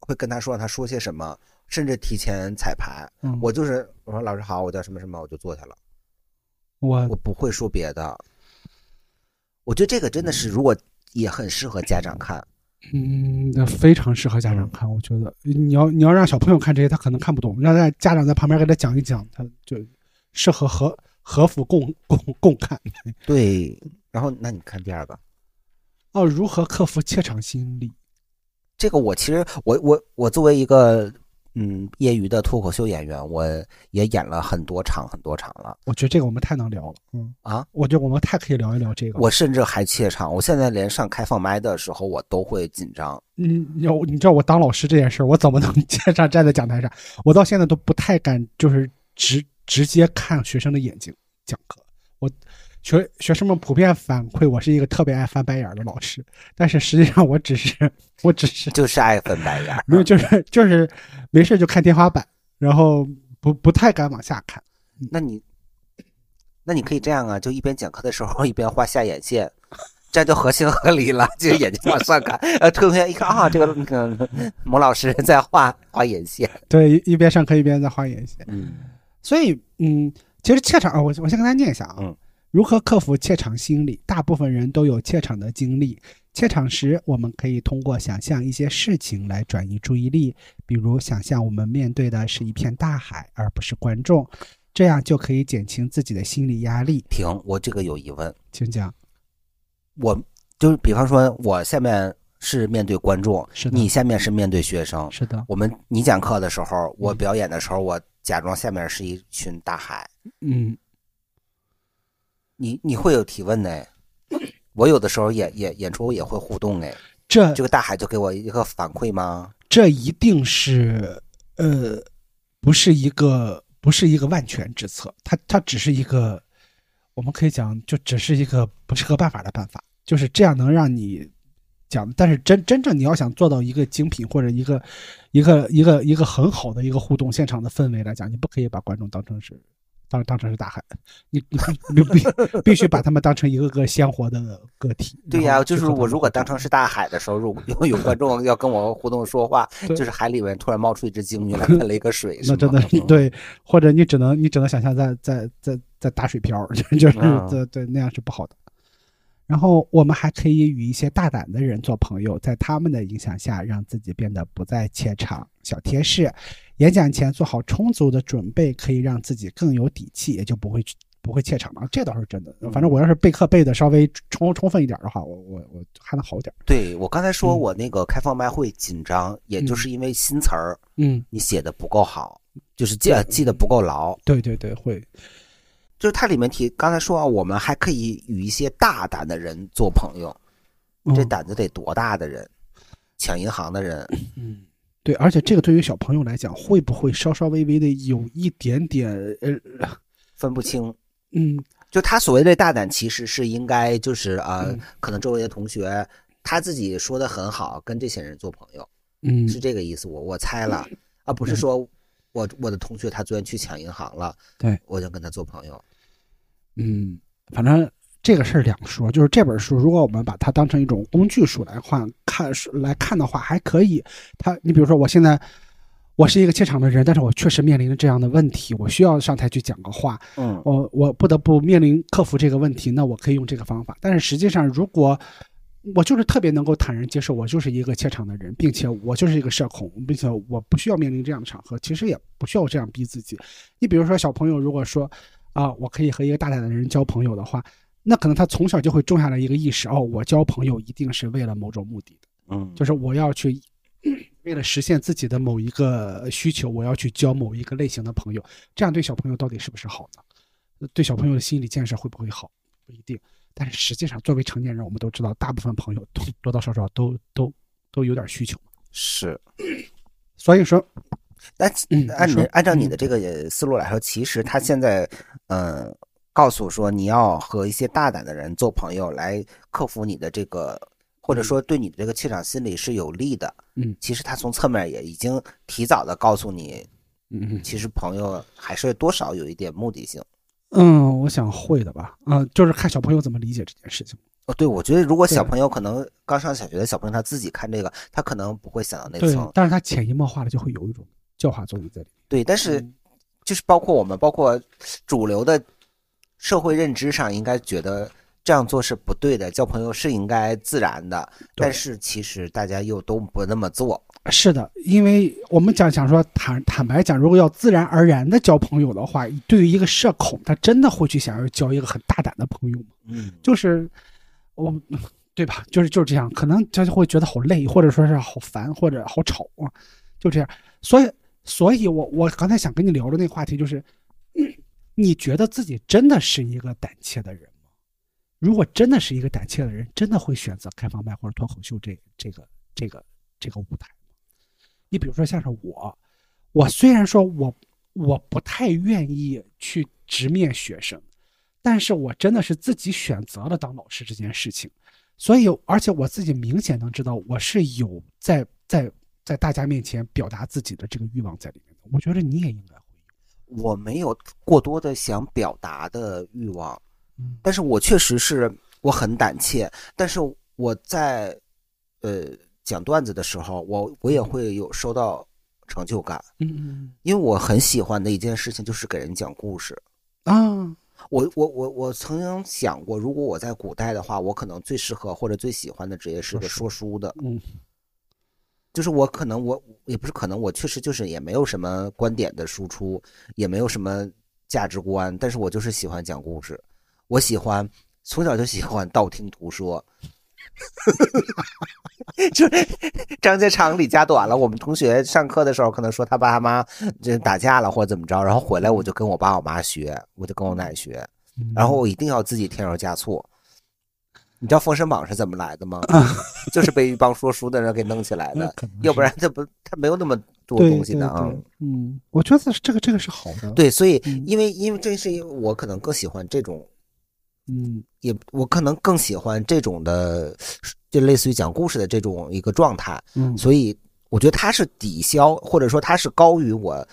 会跟他说让他说些什么，甚至提前彩排。嗯。我就是我说老师好，我叫什么什么，我就坐下了，我我不会说别的。我觉得这个真的是，如果也很适合家长看。嗯，那非常适合家长看，我觉得你要你要让小朋友看这些，他可能看不懂，让让家长在旁边给他讲一讲，他就适合和和服共共共看。[LAUGHS] 对，然后那你看第二个，哦，如何克服怯场心理？这个我其实我我我作为一个嗯业余的脱口秀演员，我也演了很多场很多场了我觉得这个我们太能聊了，嗯，啊。我觉得我们太可以聊一聊这个。我甚至还怯场，我现在连上开放麦的时候我都会紧张。你你要你知道我当老师这件事儿，我怎么能站上站在讲台上？我到现在都不太敢，就是直直接看学生的眼睛讲课。我学学生们普遍反馈我是一个特别爱翻白眼儿的老师，但是实际上我只是我只是就是爱翻白眼儿。没有，就是就是没事就看天花板，然后不不太敢往下看。那你，那你可以这样啊，就一边讲课的时候一边画下眼线，这样就合情合理了，就是眼睛往上看，呃，同学一看啊，这个那个某老师在画画眼线，对，一一边上课一边在画眼线。嗯所以，嗯，其实怯场，啊我我先跟大家念一下啊，嗯如何克服怯场心理？大部分人都有怯场的经历。怯场时，我们可以通过想象一些事情来转移注意力，比如想象我们面对的是一片大海，而不是观众，这样就可以减轻自己的心理压力。停，我这个有疑问，请讲。我就是比方说，我下面是面对观众，是的你下面是面对学生，是的，我们你讲课的时候，我表演的时候，我假装下面是一群大海，嗯，你你会有提问呢？[COUGHS] 我有的时候演演演出也会互动哎，这这个大海就给我一个反馈吗？这一定是呃，不是一个不是一个万全之策，它它只是一个，我们可以讲，就只是一个不是个办法的办法，就是这样能让你讲，但是真真正你要想做到一个精品或者一个一个一个一个很好的一个互动现场的氛围来讲，你不可以把观众当成是。当当成是大海，你你你必必须把他们当成一个个鲜活的个体。对呀、就是我如果当成是大海的时候，如果有有观众要跟我互动说话，[LAUGHS] 就是海里面突然冒出一只鲸鱼来 [LAUGHS] 喷了一个水，那真的对，或者你只能你只能想象在在在在打水漂，就 [LAUGHS] 就是嗯对对那样是不好的。然后我们还可以与一些大胆的人做朋友，在他们的影响下，让自己变得不再怯场。小贴士：演讲前做好充足的准备，可以让自己更有底气，也就不会不会怯场了。这倒是真的。反正我要是备课备的稍微充充分一点的话，我我我还能好点。对我刚才说嗯我那个开放麦会紧张，也就是因为新词儿嗯，你写的不够好，就是记记得不够牢。对对对，会。就是它里面提，刚才说啊，我们还可以与一些大胆的人做朋友，这嗯胆子得多大的人？抢银行的人，嗯，对，而且这个对于小朋友来讲，会不会稍稍微微的有一点点呃，分不清。嗯就他所谓的大胆，其实是应该就是呃，嗯可能周围的同学他自己说的很好，跟这些人做朋友，嗯是这个意思。我我猜了，而不是说我我的同学他昨天去抢银行了，对，我就跟他做朋友。嗯，反正这个事儿两说，就是这本书，如果我们把它当成一种工具书来看看来看的话，还可以。它，你比如说，我现在我是一个怯场的人，但是我确实面临着这样的问题，我需要上台去讲个话，嗯我我不得不面临克服这个问题，那我可以用这个方法。但是实际上，如果我就是特别能够坦然接受，我就是一个怯场的人，并且我就是一个社恐，并且我不需要面临这样的场合，其实也不需要这样逼自己。你比如说，小朋友如果说啊，我可以和一个大胆的人交朋友的话，那可能他从小就会种下来一个意识，哦，我交朋友一定是为了某种目的的，嗯，就是我要去。为了实现自己的某一个需求，我要去交某一个类型的朋友，这样对小朋友到底是不是好呢？对小朋友的心理建设会不会好？不一定。但是实际上，作为成年人，我们都知道，大部分朋友都多多少少都都都有点需求。是。[CLEARS THROAT] 所以说，但嗯按你按照你嗯的这个思路来说，其实他现在呃告诉说你要和一些大胆的人做朋友，来克服你的这个，或者说对你的这个怯场心理是有利的。嗯其实他从侧面也已经提早的告诉你，嗯其实朋友还是多少有一点目的性。嗯，我想会的吧，嗯、就是看小朋友怎么理解这件事情。哦，对，我觉得如果小朋友可能刚上小学的小朋友他自己看这个，他可能不会想到那层，。但是他潜移默化的就会有一种教化作用在里面。对，但是嗯就是包括我们，包括主流的社会认知上，应该觉得这样做是不对的，交朋友是应该自然的。但是其实大家又都不那么做。是的，因为我们讲讲说坦坦白讲，如果要自然而然的交朋友的话，对于一个社恐，他真的会去想要交一个很大胆的朋友吗？嗯，就是我，对吧？就是就是这样，可能他就会觉得好累，或者说是好烦，或者好吵啊，就这样。所以，所以我我刚才想跟你聊的那个话题就是，嗯你觉得自己真的是一个胆怯的人吗？如果真的是一个胆怯的人，真的会选择开放麦或者脱口秀这这个这个这个舞台吗？你比如说像是我，我虽然说我我不太愿意去直面学生，但是我真的是自己选择了当老师这件事情，所以而且我自己明显能知道我是有在在在大家面前表达自己的这个欲望在里面的。我觉得你也应该。我没有过多的想表达的欲望，嗯。但是我确实是我很胆怯，但是我在呃讲段子的时候，我我也会有收到成就感，嗯嗯。因为我很喜欢的一件事情就是给人讲故事。嗯啊。我我我我曾经想过，如果我在古代的话，我可能最适合或者最喜欢的职业是个说书的，嗯就是我可能我也不是可能，我确实就是也没有什么观点的输出，也没有什么价值观，但是我就是喜欢讲故事，我喜欢从小就喜欢道听途说，[LAUGHS] 就是张家长李家短了。我们同学上课的时候可能说他爸他妈这打架了或者怎么着，然后回来我就跟我爸我妈学，我就跟我奶学，嗯然后我一定要自己添油加醋。你知道《封神榜》是怎么来的吗？[LAUGHS] 就是被一帮说书的人给弄起来的要不然他不他没有那么多东西的啊。嗯，我觉得这个这个是好的。，对，所以嗯因为因为这是因为我可能更喜欢这种，嗯也我可能更喜欢这种的，就类似于讲故事的这种一个状态，嗯，所以我觉得它是抵消或者说它是高于我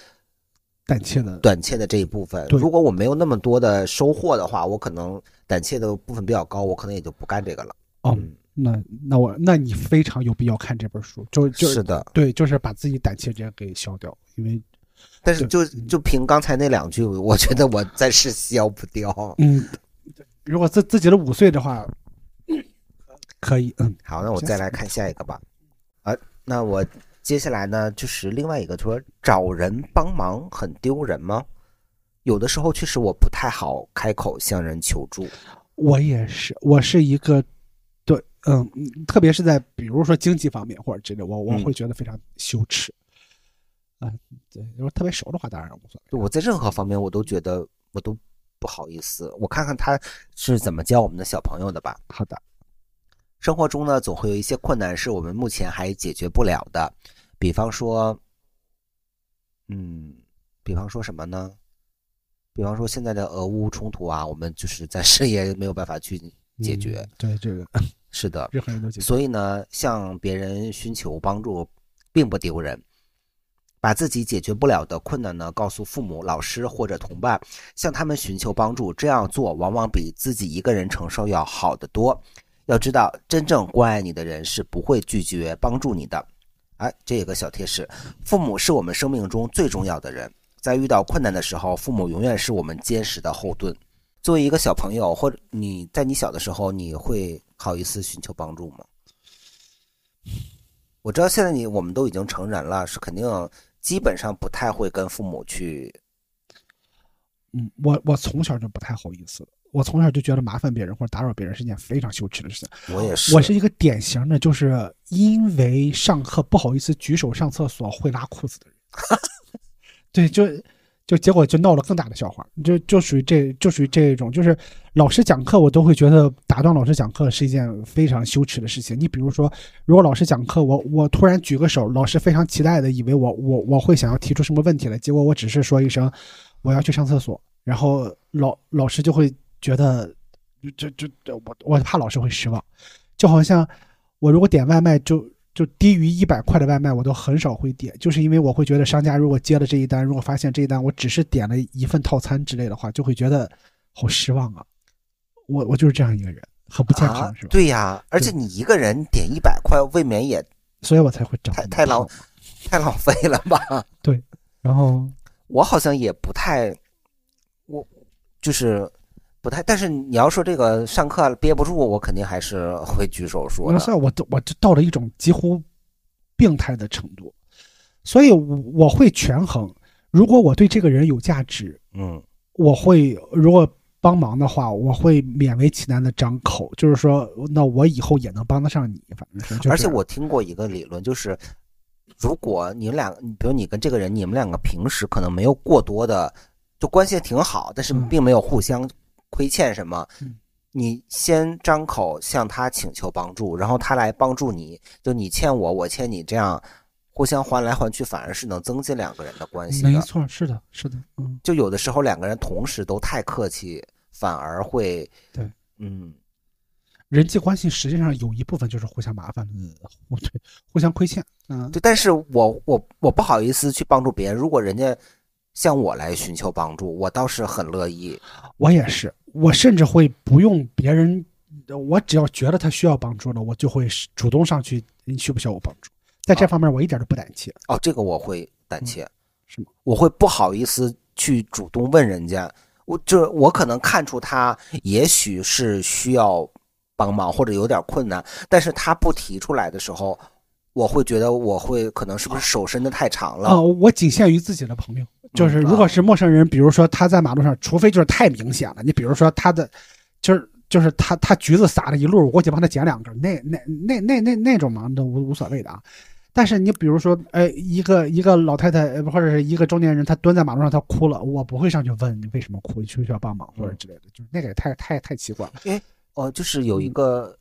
胆怯的。胆怯的这一部分。如果我没有那么多的收获的话，我可能胆怯的部分比较高，我可能也就不干这个了。哦，嗯那那我那你非常有必要看这本书，就就是的，对，就是把自己胆怯这样给消掉，因为但是就就凭刚才那两句，我觉得我暂时消不掉。嗯，如果自自己的五岁的话，可以，嗯好，那我再来看下一个吧。啊，那我接下来呢，就是另外一个，说找人帮忙很丢人吗？有的时候确实我不太好开口向人求助。我也是，我是一个，对，嗯，嗯特别是在比如说经济方面或者之类，我我嗯会觉得非常羞耻。啊，对，如果特别熟的话，当然无所谓。我在任何方面，我都觉得我都不好意思。我看看他是怎么教我们的小朋友的吧。好的，生活中呢，总会有一些困难是我们目前还解决不了的，比方说，嗯，比方说什么呢？比方说现在的俄乌冲突啊，我们就是暂时也没有办法去解决。嗯对这个是的，任何人都解决。所以呢，向别人寻求帮助并不丢人。把自己解决不了的困难呢，告诉父母、老师或者同伴，向他们寻求帮助。这样做往往比自己一个人承受要好得多。要知道，真正关爱你的人是不会拒绝帮助你的。哎，这有个小贴士：父母是我们生命中最重要的人，在遇到困难的时候，父母永远是我们坚实的后盾。作为一个小朋友，或者你在你小的时候，你会好意思寻求帮助吗？我知道现在你我们都已经成人了，是肯定基本上不太会跟父母去。嗯，我我从小就不太好意思，我从小就觉得麻烦别人或者打扰别人是件非常羞耻的事情。我也是，我是一个典型的，就是因为上课不好意思举手上厕所会拉裤子的人。[LAUGHS] 对，就就结果就闹了更大的笑话，就就属于这就属于这种，就是老师讲课我都会觉得打断老师讲课是一件非常羞耻的事情。你比如说，如果老师讲课，我我突然举个手，老师非常期待的以为我我我会想要提出什么问题来，结果我只是说一声我要去上厕所，然后老老师就会觉得就就就我我怕老师会失望，就好像我如果点外卖就就低于一百块的外卖，我都很少会点，就是因为我会觉得商家如果接了这一单，如果发现这一单我只是点了一份套餐之类的话，就会觉得好失望啊。我我就是这样一个人，很不健康，啊是吧？，对呀，而且你一个人点一百块，未免也所以我才会长太太浪太浪费了吧？对然后我好像也不太，我就是不太，但是你要说这个上课憋不住，我肯定还是会举手说的。那算我都我就到了一种几乎病态的程度，所以我我会权衡，如果我对这个人有价值，嗯。我会如果帮忙的话，我会勉为其难的张口，就是说，那我以后也能帮得上你，反正而且我听过一个理论，就是如果你们俩，比如你跟这个人，你们两个平时可能没有过多的，就关系挺好，但是嗯。并没有互相亏欠什么。嗯你先张口向他请求帮助，然后他来帮助你，就你欠我，我欠你，这样互相还来还去，反而是能增进两个人的关系的。没错，是的，是的，嗯，就有的时候两个人同时都太客气，反而会对，嗯，人际关系实际上有一部分就是互相麻烦的，互对互相亏欠。嗯，对，但是我我我不好意思去帮助别人，如果人家向我来寻求帮助，我倒是很乐意。我也是，我甚至会不用别人，我只要觉得他需要帮助了，我就会主动上去，你需不需要我帮助？在这方面我一点都不胆怯。哦，这个我会胆怯，嗯是吗？我会不好意思去主动问人家，我这我可能看出他也许是需要帮忙或者有点困难，但是他不提出来的时候，我会觉得我会可能是不是手伸的太长了？啊、我仅限于自己的朋友，就是如果是陌生人，比如说他在马路上，除非就是太明显了，你比如说他的，就是就是他他橘子撒了一路，我过去帮他捡两根，那那那那那那种嘛，都无无所谓的啊。但是你比如说，哎，一个一个老太太呃或者是一个中年人，他蹲在马路上，他哭了，我不会上去问你为什么哭，你需不需要帮忙或者之类的，就是那个也太太太奇怪了。哦，就是有一个，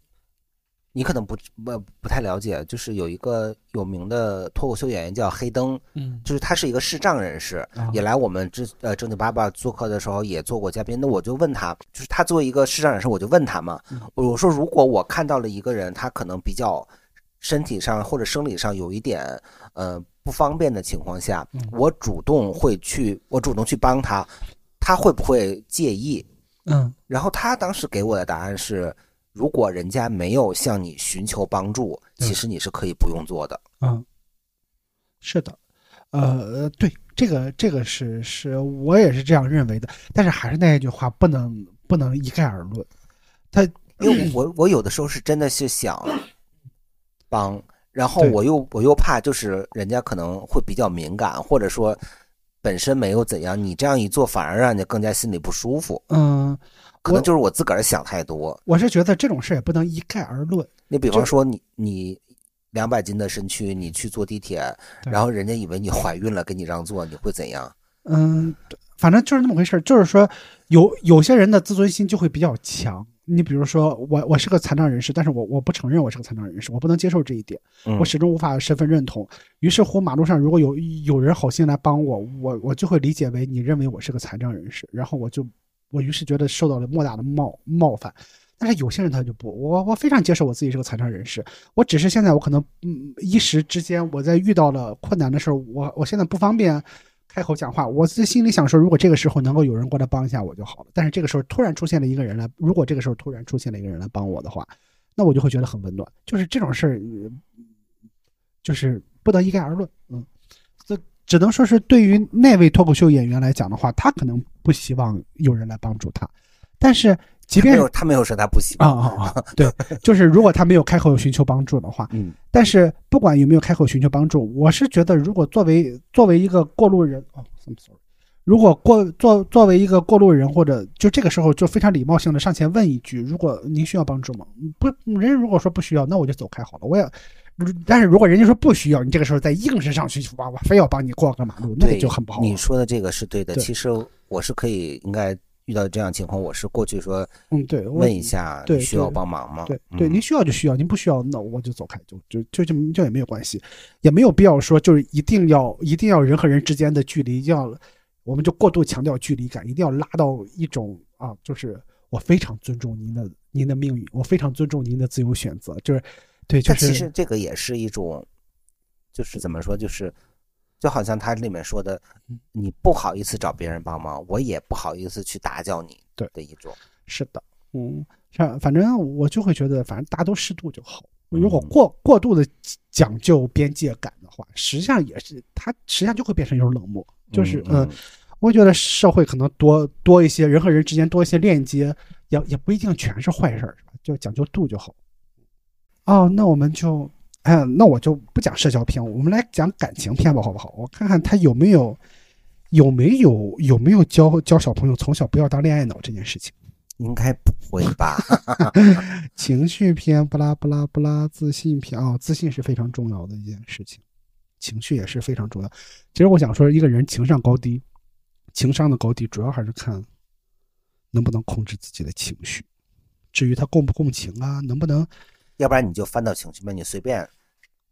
你可能不不不太了解，就是有一个有名的脱口秀演员叫黑灯，嗯就是他是一个视障人士，啊也来我们之呃正经八百做客的时候也做过嘉宾。那我就问他，就是他作为一个视障人士，我就问他嘛，嗯我说如果我看到了一个人，他可能比较身体上或者生理上有一点呃不方便的情况下，嗯我主动会去，我主动去帮他，他会不会介意？嗯然后他当时给我的答案是，如果人家没有向你寻求帮助，其实你是可以不用做的。嗯，是的，呃，对，这个这个是是我也是这样认为的，但是还是那一句话，不能不能一概而论。他因为我我有的时候是真的是想帮，然后我又我又怕就是人家可能会比较敏感，或者说本身没有怎样，你这样一做反而让人家更加心里不舒服。嗯，可能就是我自个儿想太多。我是觉得这种事也不能一概而论。你比方说你你两百斤的身躯，你去坐地铁，然后人家以为你怀孕了，给你让座，你会怎样？嗯，反正就是那么回事儿就是说有有些人的自尊心就会比较强。你比如说我我是个残障人士，但是我我不承认我是个残障人士，我不能接受这一点。嗯我始终无法身份认同。于是乎，马路上如果有有人好心来帮我，我我就会理解为你认为我是个残障人士，然后我就我于是觉得受到了莫大的冒冒犯。但是有些人他就不，我我非常接受我自己是个残障人士，我只是现在我可能嗯一时之间我在遇到了困难的时候，我我现在不方便开口讲话，我自己心里想说，如果这个时候能够有人过来帮一下我就好了。但是这个时候突然出现了一个人来，如果这个时候突然出现了一个人来帮我的话，那我就会觉得很温暖。就是这种事儿，就是不得一概而论。嗯，这只能说是对于那位脱口秀演员来讲的话，他可能不希望有人来帮助他，但是即便他没有说他不喜啊欢。啊啊，对，[LAUGHS] 就是如果他没有开口寻求帮助的话，嗯但是不管有没有开口寻求帮助，我是觉得，如果作为作为一个过路人，哦 sorry，如果过作作为一个过路人，或者就这个时候就非常礼貌性的上前问一句，如果您需要帮助吗？不，人如果说不需要，那我就走开好了。我也，但是如果人家说不需要，你这个时候再硬是上去哇，哇非要帮你过个马路，那个，就很不好。你说的这个是对的。对其实我是可以，应该遇到这样情况，我是过去说嗯，对，问一下，对需要帮忙吗？对对，嗯您需要就需要，您不需要，那我就走开，就就就就就也没有关系，也没有必要说就是一定要一定要人和人之间的距离要，我们就过度强调距离感，一定要拉到一种啊，就是我非常尊重您的您的命运，我非常尊重您的自由选择，就是对，就但是其实这个也是一种，就是怎么说，就是就好像他里面说的嗯，你不好意思找别人帮忙，我也不好意思去打搅你，对的一种。是的，嗯，像反正我就会觉得，反正大家都适度就好。如果嗯过过度的讲究边界感的话，实际上也是它实际上就会变成一种冷漠，就是嗯呃，我觉得社会可能多多一些人和人之间多一些链接，也也不一定全是坏事儿，就讲究度就好。哦，那我们就，哎，[CLEARS THROAT] 那我就不讲社交片，我们来讲感情片吧，好不好？我看看他有没有有没有有没有教教小朋友从小不要当恋爱脑这件事情。应该不会吧？[LAUGHS] [LAUGHS] 情绪片，不拉不拉不拉，自信片啊、自信是非常重要的一件事情，情绪也是非常重要。其实我想说，一个人情商高低，情商的高低主要还是看能不能控制自己的情绪。至于他共不共情啊，能不能要不然你就翻到情绪面，你随便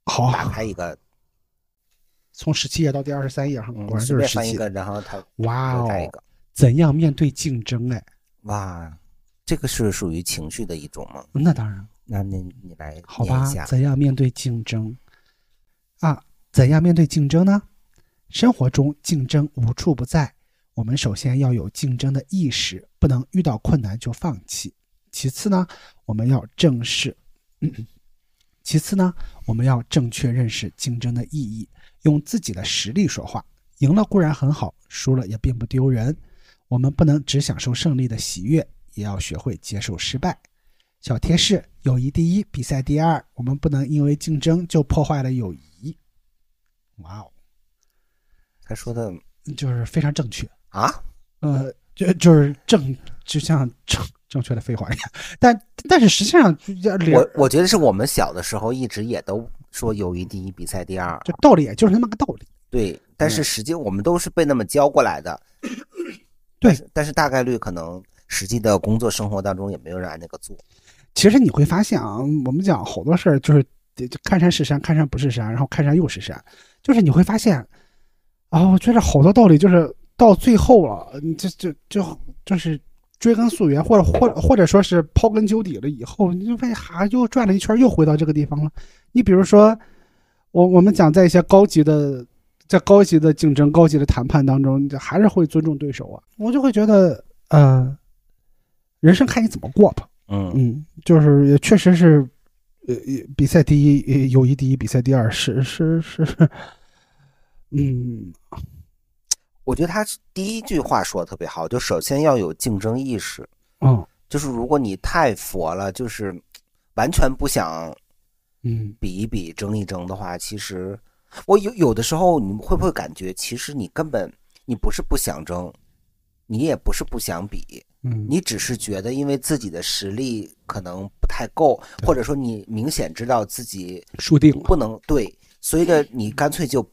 好打开一个，从十七页到第二十三页哈，嗯果然就是十七。便翻一个，然后他哇哦一，个。怎样面对竞争？哎，哇，这个是属于情绪的一种吗？那当然，那你你来好吧。怎样面对竞争？啊，怎样面对竞争呢？生活中竞争无处不在，我们首先要有竞争的意识，不能遇到困难就放弃。其次呢，我们要正视，[COUGHS] 其次呢，我们要正确认识竞争的意义，用自己的实力说话。赢了固然很好，输了也并不丢人。我们不能只享受胜利的喜悦，也要学会接受失败。小贴士：友谊第一，比赛第二。我们不能因为竞争就破坏了友谊。哇哦，他说的就是非常正确。啊，呃，就就是正，就像正正确的废话。但但是实际上，我我觉得是我们小的时候一直也都说友谊第一，比赛第二。这道理也就是那么个道理。对，但是实际我们都是被那么教过来的。[COUGHS] 对但是，大概率可能实际的工作生活当中也没有人按那个做。其实你会发现啊，我们讲好多事儿就是就看山是山，看山不是山，然后看山又是山。就是你会发现，啊，我觉得好多道理就是到最后了，你这就就就是追根溯源，或者或者或者说是刨根究底了以后，你就发现哈又转了一圈，又回到这个地方了。你比如说，我我们讲在一些高级的。在高级的竞争、高级的谈判当中，你还是会尊重对手啊。我就会觉得，呃，人生看你怎么过吧。嗯嗯，就是也确实是，呃，比赛第一，呃友谊第一，比赛第二，是是是是，嗯，我觉得他第一句话说的特别好，就首先要有竞争意识。嗯，就是如果你太佛了，就是完全不想嗯比一比、争一争的话，其实我有有的时候，你会不会感觉，其实你根本你不是不想争，你也不是不想比，嗯，你只是觉得因为自己的实力可能不太够，或者说你明显知道自己输定了，不能对，所以呢，你干脆就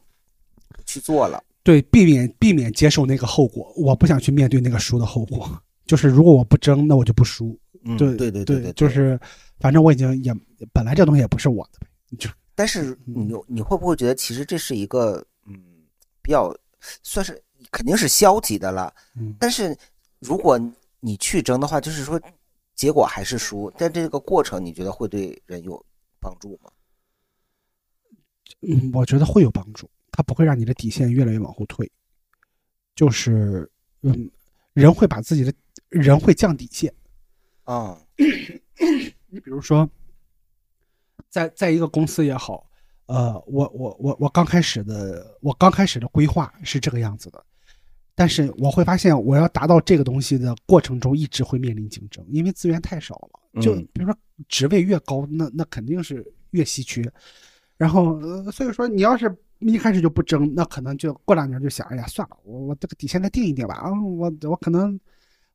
去做了。对，避免避免接受那个后果，我不想去面对那个输的后果。[LAUGHS] 就是如果我不争，那我就不输。嗯，对对对对对，就是反正我已经也本来这东西也不是我的呗，就 [LAUGHS] 但是你你会不会觉得，其实这是一个嗯比较算是肯定是消极的了。嗯但是如果你去争的话，就是说结果还是输，但这个过程你觉得会对人有帮助吗？嗯，我觉得会有帮助，它不会让你的底线越来越往后退。就是嗯，人会把自己的人会降底线。啊、你比如说，在在一个公司也好，呃，我我我我刚开始的我刚开始的规划是这个样子的，但是我会发现，我要达到这个东西的过程中，一直会面临竞争，因为资源太少了。就嗯比如说职位越高，那那肯定是越稀缺。然后，呃，所以说你要是一开始就不争，那可能就过两年就想，哎呀，算了，我我这个底线再定一定吧。啊，我我可能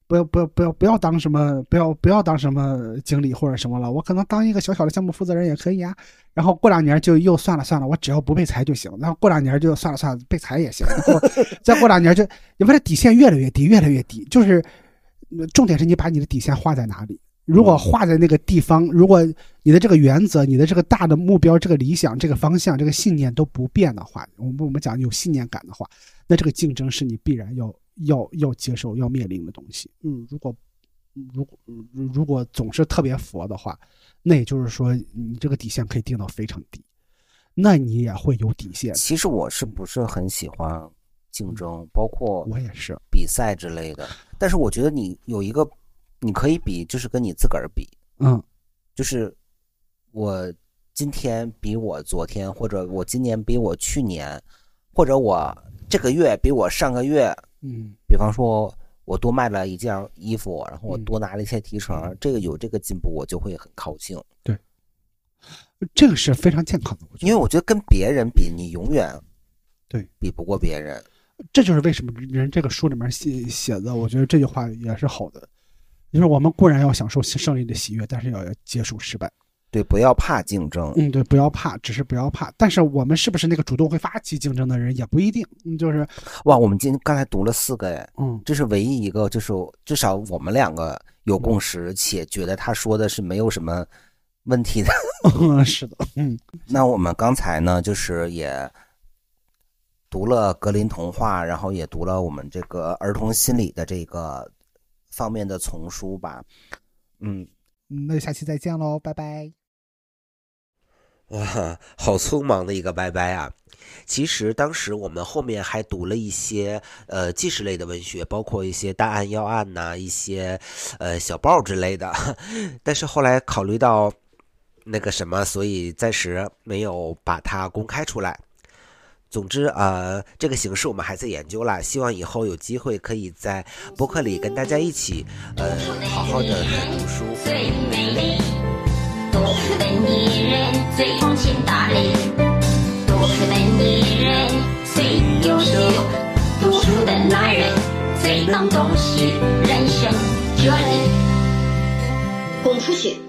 不要不要不要不要当什么不要不要当什么经理或者什么了，我可能当一个小小的项目负责人也可以啊。然后过两年就又算了算了，我只要不被裁就行。然后过两年就算了算了，被裁也行。然后再过两年就，你发现底线越来越低，越来越低。就是呃重点是你把你的底线画在哪里。如果画在那个地方，如果你的这个原则、你的这个大的目标、这个理想、这个方向、这个信念都不变的话，我们我们讲有信念感的话，那这个竞争是你必然要要要接受、要面临的东西。嗯，如果如果如果总是特别佛的话，那也就是说你这个底线可以定到非常低，那你也会有底线。其实我是不是很喜欢竞争，包括我也是，比赛之类的。但是我觉得你有一个，你可以比，就是跟你自个儿比，嗯就是我今天比我昨天，或者我今年比我去年，或者我这个月比我上个月，嗯比方说我多卖了一件衣服，然后我嗯多拿了一些提成，这个有这个进步，我就会很高兴。对这个是非常健康的，我觉得。因为我觉得跟别人比，你永远对比不过别人。这就是为什么人这个书里面写写的，我觉得这句话也是好的。就是我们固然要享受胜利的喜悦，但是要要接受失败。对，不要怕竞争。嗯，对，不要怕，只是不要怕。但是我们是不是那个主动会发起竞争的人也不一定。嗯，就是哇，我们今天刚才读了四个，哎，嗯这是唯一一个，就是至少我们两个有共识，且觉得他说的是没有什么问题的。[LAUGHS] 嗯是的，嗯那我们刚才呢，就是也读了格林童话，然后也读了我们这个儿童心理的这个方面的丛书吧。嗯，嗯，那就下期再见喽，拜拜。哇，[LAUGHS] 好匆忙的一个拜拜啊！其实当时我们后面还读了一些呃纪实类的文学，包括一些大案要案呐、一些呃小报之类的。[LAUGHS] 但是后来考虑到那个什么，所以暂时没有把它公开出来。总之呃，这个形式我们还在研究啦，希望以后有机会可以在播客里跟大家一起呃好好的读书。最美丽，读书的女人最通情达理，读书的女人最优秀，读书的男人最能洞悉人生哲理。滚出去！